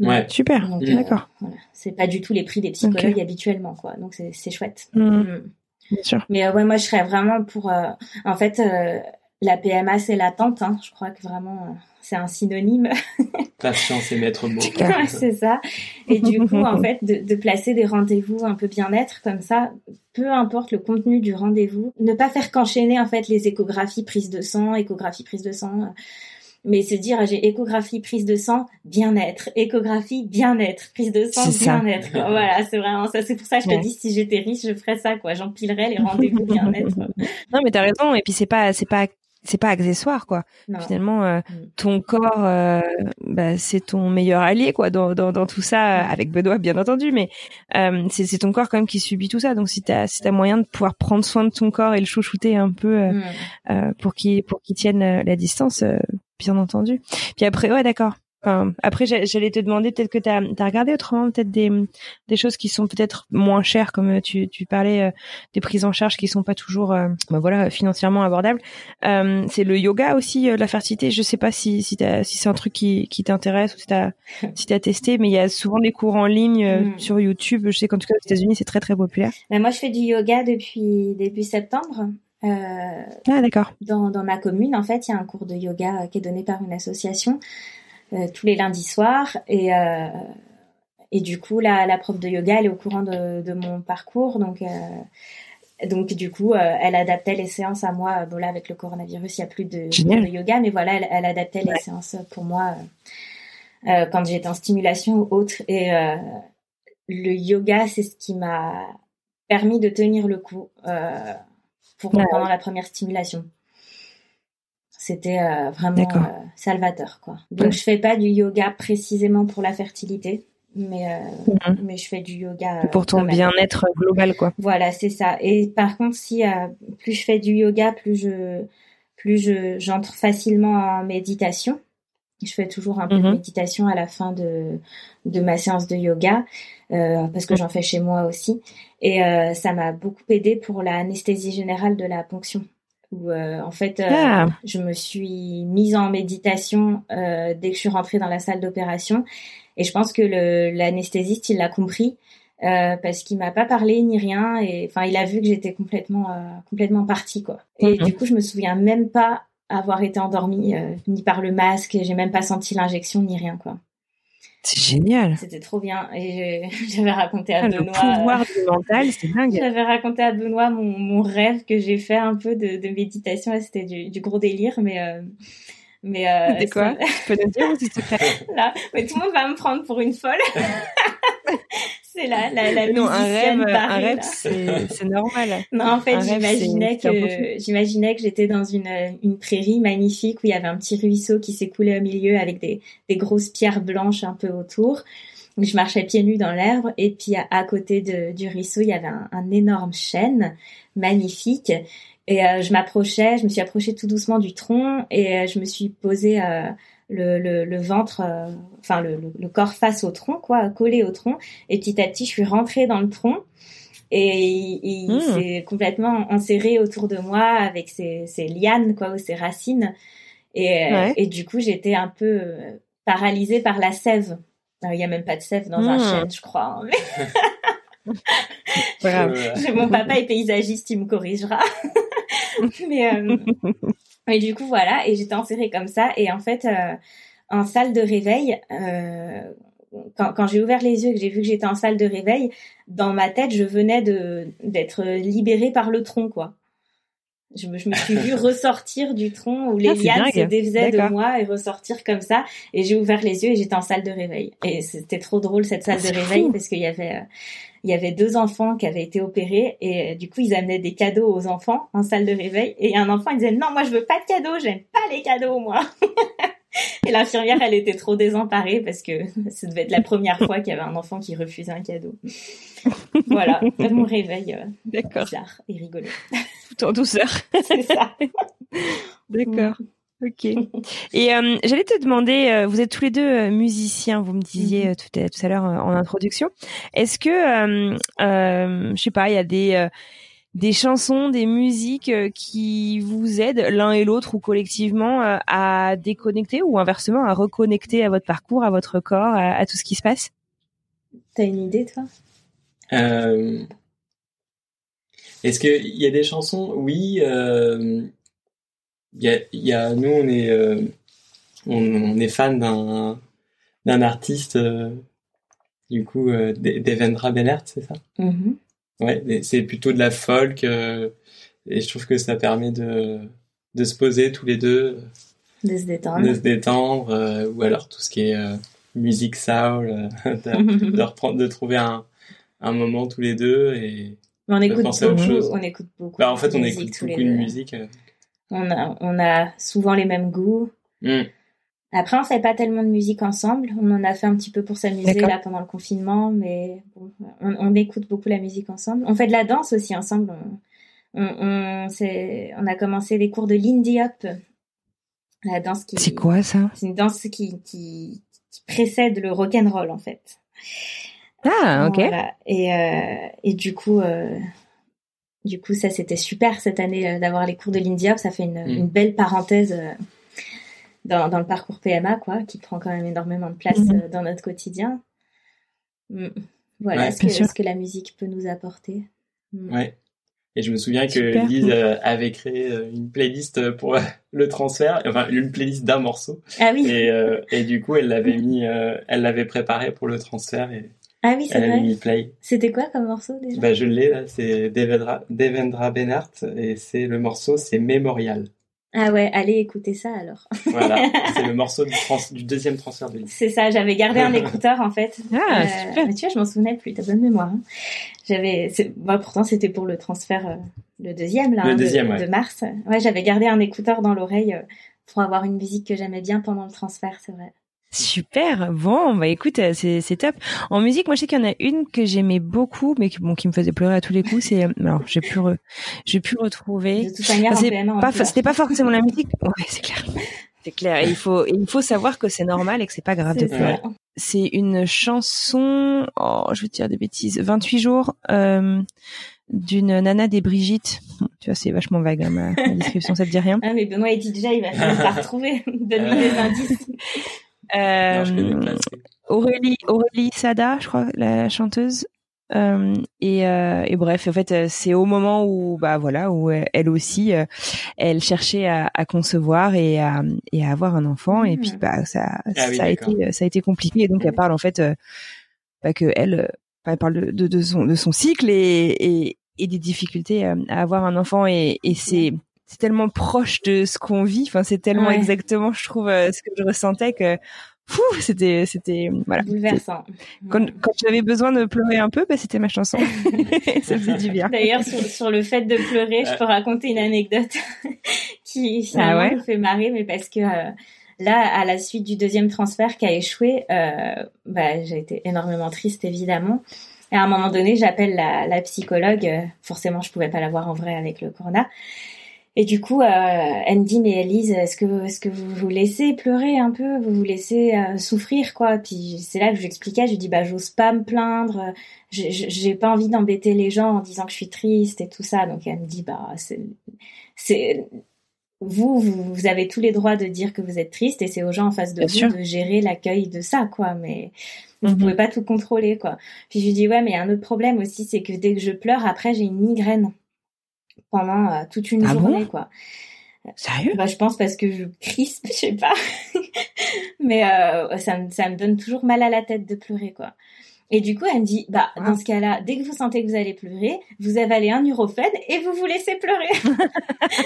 Ouais. Super, mm. d'accord. Voilà. C'est pas du tout les prix des psychologues habituellement, quoi. Donc c'est chouette. Mm. Bien sûr. Mais euh, ouais, moi je serais vraiment pour. Euh, en fait, la PMA c'est l'attente. Hein. Je crois que vraiment c'est un synonyme. Patience et maître mot. c'est ça. Et du coup, en fait, de, de placer des rendez-vous un peu bien-être comme ça, peu importe le contenu du rendez-vous, ne pas faire qu'enchaîner en fait les échographies, prise de sang, échographie, prise de sang mais se dire j'ai échographie prise de sang bien-être. Échographie bien-être. Prise de sang bien-être. Voilà c'est vraiment ça. C'est pour ça que je te dis si j'étais riche je ferais ça quoi. J'empilerais les rendez-vous bien-être. Non mais t'as raison. Et puis c'est pas c'est pas c'est pas accessoire quoi. Finalement, euh, mm. ton corps, euh, bah, c'est ton meilleur allié quoi dans, dans, dans tout ça, mm. avec Benoît bien entendu, mais euh, c'est ton corps quand même qui subit tout ça. Donc si t'as si t'as moyen de pouvoir prendre soin de ton corps et le chouchouter un peu mm. pour qu'il pour qu'il tienne la distance, bien entendu. Puis après, ouais d'accord après, j'allais te demander peut-être que tu as, regardé autrement peut-être des, des choses qui sont peut-être moins chères, comme tu, tu parlais euh, des prises en charge qui sont pas toujours, euh, bah voilà, financièrement abordables. Euh, c'est le yoga aussi, la fertilité. Je sais pas si si, si c'est un truc qui, qui t'intéresse ou si t'as si t'as testé, mais il y a souvent des cours en ligne hmm. sur YouTube. Je sais qu'en tout cas aux États-Unis c'est très très populaire. Ben moi, je fais du yoga depuis début septembre. ah d'accord. Dans, dans ma commune, en fait, il y a un cours de yoga qui est donné par une association euh, tous les lundis soirs et euh, et du coup la, la prof de yoga elle est au courant de, de mon parcours donc euh, donc du coup, elle adaptait les séances à moi. Bon là, avec le coronavirus, il y a plus de, de yoga, mais voilà, elle, elle adaptait les séances pour moi euh, quand j'étais en stimulation ou autre. Et le yoga, c'est ce qui m'a permis de tenir le coup euh, pour pendant la première stimulation. C'était euh, vraiment euh, salvateur, quoi. Donc je fais pas du yoga précisément pour la fertilité, mais mhm. mais je fais du yoga pour ton bien-être global, quoi. Voilà, c'est ça. Et par contre, si plus je fais du yoga, plus je plus je j'entre facilement en méditation. Je fais toujours un peu de mhm. méditation à la fin de, de ma séance de yoga euh, parce que j'en fais chez moi aussi. Et euh, ça m'a beaucoup aidé pour l'anesthésie générale de la ponction. Où euh, en fait, euh, ah. je me suis mise en méditation euh, dès que je suis rentrée dans la salle d'opération. Et je pense que l'anesthésiste, il l'a compris. Euh, parce qu'il m'a pas parlé ni rien et enfin il a vu que j'étais complètement euh, complètement partie quoi et mhm. du coup je me souviens même pas avoir été endormie euh, ni par le masque, j'ai même pas senti l'injection ni rien quoi. C'est génial. C'était trop bien et j'avais raconté à ah, Benoît. Le pouvoir du mental, c'est dingue. J'avais raconté à Benoît mon, mon rêve que j'ai fait un peu de, de méditation. C'était du, du, gros délire, mais euh, mais. Euh, c'est quoi Tu peux nous dire ou c'est secret Là, mais tout le monde va me prendre pour une folle. c'est la, la, la non, un rêve, un rêve, c'est normal. Non, en fait, j'imaginais que, j'imaginais que j'étais dans une, une prairie magnifique où il y avait un petit ruisseau qui s'écoulait au milieu avec des, des grosses pierres blanches un peu autour. Je marchais pieds nus dans l'herbe et puis à, côté de, du ruisseau, il y avait un, un énorme chêne magnifique et euh, je m'approchais, je me suis approchée tout doucement du tronc et euh, je me suis posée euh, le, le, le, ventre, euh, enfin le, le, corps face au tronc, quoi, collé au tronc. Et petit à petit, je suis rentrée dans le tronc et il, hmm. s'est complètement enserré autour de moi avec ses, ses lianes, quoi, ou ses racines. Et, euh, et du coup, j'étais un peu euh, paralysée par la sève. Il y a même pas de sève dans un hmm. chêne, je crois. Hein, mais... Mon papa est paysagiste, il me corrigera. mais et du coup, voilà, et j'étais enserrée comme ça. Et en fait, euh, en salle de réveil, euh, quand, quand j'ai ouvert les yeux et que j'ai vu que j'étais en salle de réveil, dans ma tête, je venais de d'être libérée par le tronc, quoi. Je me, je me suis vue ressortir du tronc où les ah, lianes se défaisaient de moi et ressortir comme ça. Et j'ai ouvert les yeux et j'étais en salle de réveil. Et c'était trop drôle cette salle de réveil parce qu'il y avait euh, il y avait deux enfants qui avaient été opérés et euh, du coup ils amenaient des cadeaux aux enfants en salle de réveil. Et un enfant il disait non moi je veux pas de cadeaux j'aime pas les cadeaux moi et l'infirmière elle était trop désemparée parce que ça devait être la première fois qu'il y avait un enfant qui refusait un cadeau. Voilà mon réveil euh, D'accord. bizarre et rigolo. Tout en douceur. C'est ça. D'accord. Ok. Et euh, j'allais te demander, euh, vous êtes tous les deux euh, musiciens, vous me disiez mm-hmm. tout à, tout à l'heure en introduction. Est-ce que, je sais pas, il y a des des chansons, des musiques qui vous aident l'un et l'autre ou collectivement à déconnecter ou inversement à reconnecter à votre parcours, à votre corps, à, tout ce qui se passe? T'as une idée, toi? Est-ce qu'il y a des chansons? Oui il y a, nous on est euh, on, est fan d'un d'un artiste euh, du coup euh, Devendra Benert c'est ça? Mm-hmm. ouais c'est plutôt de la folk et je trouve que ça permet de de se poser tous les deux de se détendre de se détendre ou alors tout ce qui est musique soul de, reprendre de trouver un un moment tous les deux et on écoute beaucoup, on écoute beaucoup. Bah, en fait, on écoute beaucoup de musique. On a, on a souvent les mêmes goûts. Mm. Après, on fait pas tellement de musique ensemble. On en a fait un petit peu pour s'amuser là pendant le confinement, mais on, écoute beaucoup la musique ensemble. On fait de la danse aussi ensemble. On, on, on a commencé les cours de Lindy Hop. La danse qui. C'est quoi ça? C'est une danse qui, qui, précède le rock and roll en fait. Ah ok. Et, euh, et du coup, euh, du coup, ça, c'était super cette année euh, d'avoir les cours de l'India. Ça fait une, mm. belle parenthèse euh, dans, le parcours PMA, quoi, qui prend quand même énormément de place mm. euh, dans notre quotidien. Mm. Voilà ce, que, que, la musique peut nous apporter. Ouais. Et je me souviens que Lise avait créé une playlist pour le transfert, enfin une playlist d'un morceau. Ah oui. Et, et du coup, elle l'avait mis, elle l'avait préparé pour le transfert et ah oui, c'est vrai. C'était quoi comme morceau déjà? Bah, Je l'ai là, c'est Devendra, Devendra et c'est le morceau, c'est Mémorial. Ah ouais, allez écouter ça alors. voilà, c'est le morceau du, du deuxième transfert de Lise. C'est ça, j'avais gardé un écouteur en fait. Ah, euh, super. Tu vois, je m'en souvenais plus, t'as bonne mémoire. Hein. J'avais, moi pourtant c'était pour le transfert, euh, le deuxième là, le hein, deuxième, de, ouais. de, mars. Ouais, j'avais gardé un écouteur dans l'oreille euh, pour avoir une musique que j'aimais bien pendant le transfert, c'est vrai. Super. Bon, bah écoute, euh, c'est c'est top. En musique, moi je sais qu'il y en a une que j'aimais beaucoup, mais qui, bon, qui me faisait pleurer à tous les coups. C'est alors j'ai pu re, j'ai pu retrouver. Enfin, pas, c'était pas forcément la musique. Ouais, c'est clair. C'est clair. Et il faut, il faut savoir que c'est normal et que c'est pas grave de pleurer. C'est une chanson. Oh, je vais te dire des bêtises. 28 jours. Euh, d'une nana des Brigitte. Tu vois, c'est vachement vague, hein, ma, ma, description, ça te dit rien. Ah, mais Benoît, il dit déjà, il va finir par retrouver. Donne-lui des indices. Euh, Aurélie, Aurélie Sada, je crois, la chanteuse. Euh, et, euh, et, bref, en fait, c'est au moment où, bah voilà, où elle aussi, euh, elle cherchait à, à, concevoir et à, et à avoir un enfant, mmh. et puis bah ça, ah, ça oui, a été, ça a été compliqué. Et donc elle parle en fait, bah, que elle, elle parle de, de, de, son, de son cycle et, et, et des difficultés à avoir un enfant, et, et c'est c'est tellement proche de ce qu'on vit. Enfin, c'est tellement ouais. exactement, je trouve, ce que je ressentais que Fou, c'était c'était voilà bouleversant. Quand, quand j'avais besoin de pleurer un peu, bah, c'était ma chanson. ça faisait du bien. D'ailleurs sur, sur le fait de pleurer, je peux raconter une anecdote qui finalement ah ouais? me fait marrer, mais parce que euh, là, à la suite du deuxième transfert qui a échoué, euh, bah, j'ai été énormément triste évidemment. Et à un moment donné, j'appelle la, la psychologue. Forcément, je pouvais pas la voir en vrai avec le corona. Et du coup, euh, elle me dit mais Elise, est-ce que est-ce que vous vous laissez pleurer un peu, vous vous laissez euh, souffrir quoi? Puis c'est là que je lui expliquais, je lui dis bah j'ose pas me plaindre, j'ai pas envie d'embêter les gens en disant que je suis triste et tout ça. Donc elle me dit bah c'est c'est vous, vous vous avez tous les droits de dire que vous êtes triste et c'est aux gens en face de Bien vous sûr. de gérer l'accueil de ça quoi. Mais vous Mhm. pouvez pas tout contrôler quoi. Puis je lui dis ouais mais il y a un autre problème aussi, c'est que dès que je pleure après j'ai une migraine pendant euh, toute une Ah bon journée quoi. Sérieux? Bah, je pense parce que je crispe, je sais pas. Mais euh, ça, me, ça me donne toujours mal à la tête de pleurer, quoi. Et du coup, elle me dit, bah, Ah. dans ce cas-là, dès que vous sentez que vous allez pleurer, vous avalez un Nurofen et vous vous laissez pleurer.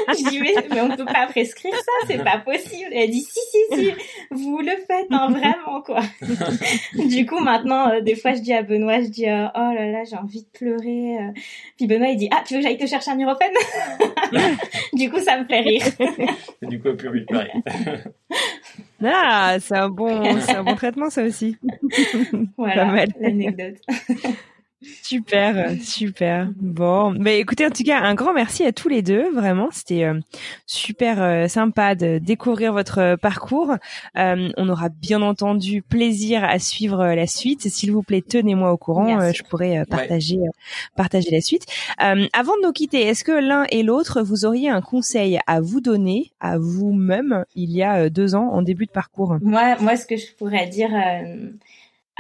je dis, mais, mais on peut pas prescrire ça, c'est pas possible. Elle dit, si, si, si, vous le faites, hein, vraiment, quoi. du coup, maintenant, euh, des fois, je dis à Benoît, je dis, euh, oh là là, j'ai envie de pleurer. euh. Puis Benoît, il dit, ah, tu veux que j'aille te chercher un Nurofen? du coup, ça me fait rire. Et du coup, plus envie de pleurer. Ah, c'est un bon, c'est un bon traitement ça aussi. Voilà, l'anecdote. Super, super. Bon, mais écoutez, en tout cas, un grand merci à tous les deux. Vraiment, c'était euh, super euh, sympa de découvrir votre parcours. Euh, on aura bien entendu plaisir à suivre euh, la suite. S'il vous plaît, tenez-moi au courant. Euh, je pourrais euh, partager, euh, partager la suite. Euh, avant de nous quitter, est-ce que l'un et l'autre, vous auriez un conseil à vous donner à vous-même il y a euh, deux ans en début de parcours? Moi, moi, ce que je pourrais dire euh,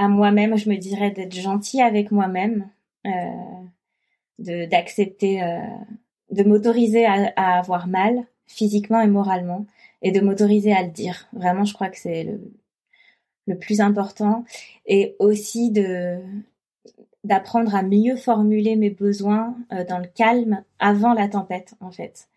à moi-même, je me dirais d'être gentil avec moi-même, euh, d'accepter, euh, de m'autoriser à, à avoir mal physiquement et moralement, et de m'autoriser à le dire. Vraiment, je crois que c'est le, le plus important, et aussi de d'apprendre à mieux formuler mes besoins euh, dans le calme avant la tempête, en fait.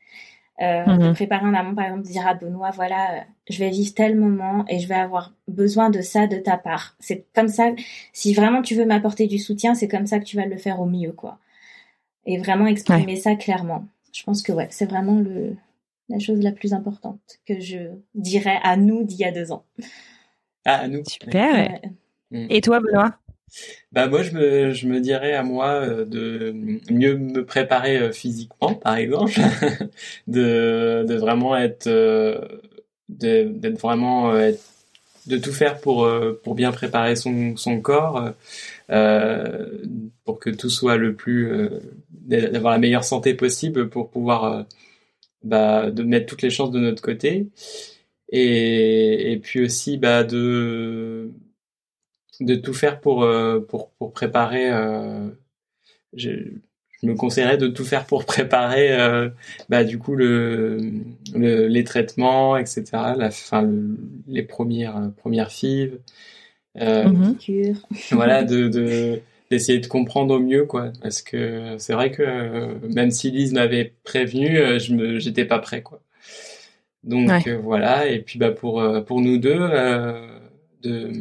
Euh. De préparer en amont, par exemple, de dire à Benoît, voilà, euh, je vais vivre tel moment et je vais avoir besoin de ça de ta part. C'est comme ça, si vraiment tu veux m'apporter du soutien, c'est comme ça que tu vas le faire au mieux, quoi. Et vraiment exprimer ça clairement. Je pense que ouais, c'est vraiment le la chose la plus importante que je dirais à nous d'il y a deux ans. Ah, à nous. Super. Ouais. Et toi, Benoît? Bah moi je me je me dirais à moi euh, de mieux me préparer euh, physiquement par exemple de de vraiment être euh, de d'être vraiment être- de tout faire pour pour bien préparer son son corps pour que tout soit le plus d'avoir la meilleure santé possible pour pouvoir bah de mettre toutes les chances de notre côté. Et et puis aussi bah de de tout faire pour euh, pour pour préparer euh, je, je me conseillerais de tout faire pour préparer euh, bah du coup le, le les traitements etc la fin le- les premières euh, premières fives euh, Mhm. Cure. voilà de de d'essayer de comprendre au mieux quoi parce que c'est vrai que euh, même si Lise m'avait prévenu euh, je me j'étais pas prêt quoi Donc voilà. Et puis bah pour pour nous deux de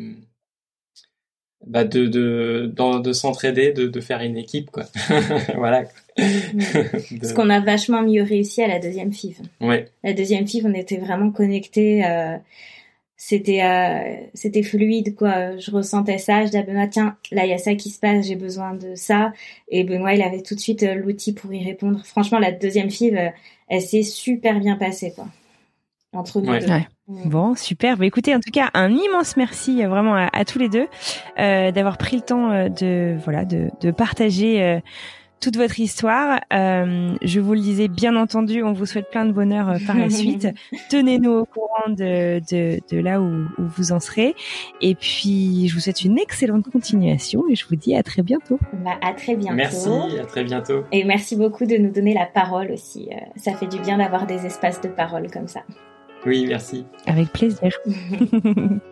bah de de de, s'entraider, de, de faire une équipe quoi. voilà. Parce qu'on a vachement mieux réussi à la deuxième FIV. Ouais. La deuxième FIV, on était vraiment connectés. Euh, c'était euh, c'était fluide quoi. Je ressentais ça. Je disais à Benoît tiens là il y a ça qui se passe, j'ai besoin de ça. Et Benoît il avait tout de suite euh, l'outil pour y répondre. Franchement la deuxième FIV, euh, elle s'est super bien passée quoi entre nous deux. Bon, super. Bah, écoutez, en tout cas, un immense merci euh, vraiment à, tous les deux euh, d'avoir pris le temps euh, de voilà de, de partager euh, toute votre histoire. Euh, je vous le disais, bien entendu, on vous souhaite plein de bonheur par la suite. Tenez-nous au courant de, de, de là où, où, vous en serez. Et puis, je vous souhaite une excellente continuation et je vous dis à très bientôt. Bah, à très bientôt. Merci, à très bientôt. Et merci beaucoup de nous donner la parole aussi. ça fait du bien d'avoir des espaces de parole comme ça. Oui, merci. Avec plaisir.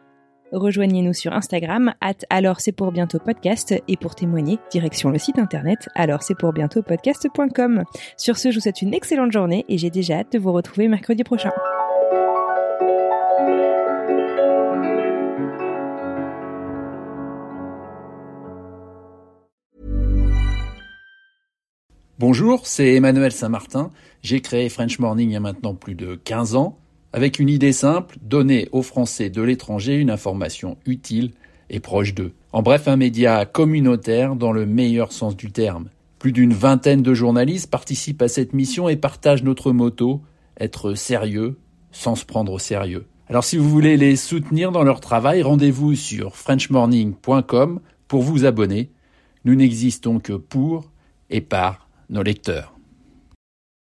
Rejoignez-nous sur Instagram, at alors c'est pour bientôt podcast, et pour témoigner, direction le site internet alors c'est pour bientôt podcast.com. Sur ce, je vous souhaite une excellente journée et j'ai déjà hâte de vous retrouver mercredi prochain. Bonjour, c'est Emmanuel Saint-Martin. J'ai créé French Morning il y a maintenant plus de 15 ans avec une idée simple, donner aux Français de l'étranger une information utile et proche d'eux. En bref, un média communautaire dans le meilleur sens du terme. Plus d'une vingtaine de journalistes participent à cette mission et partagent notre motto être sérieux sans se prendre au sérieux. Alors si vous voulez les soutenir dans leur travail, rendez-vous sur frenchmorning.com pour vous abonner. Nous n'existons que pour et par nos lecteurs.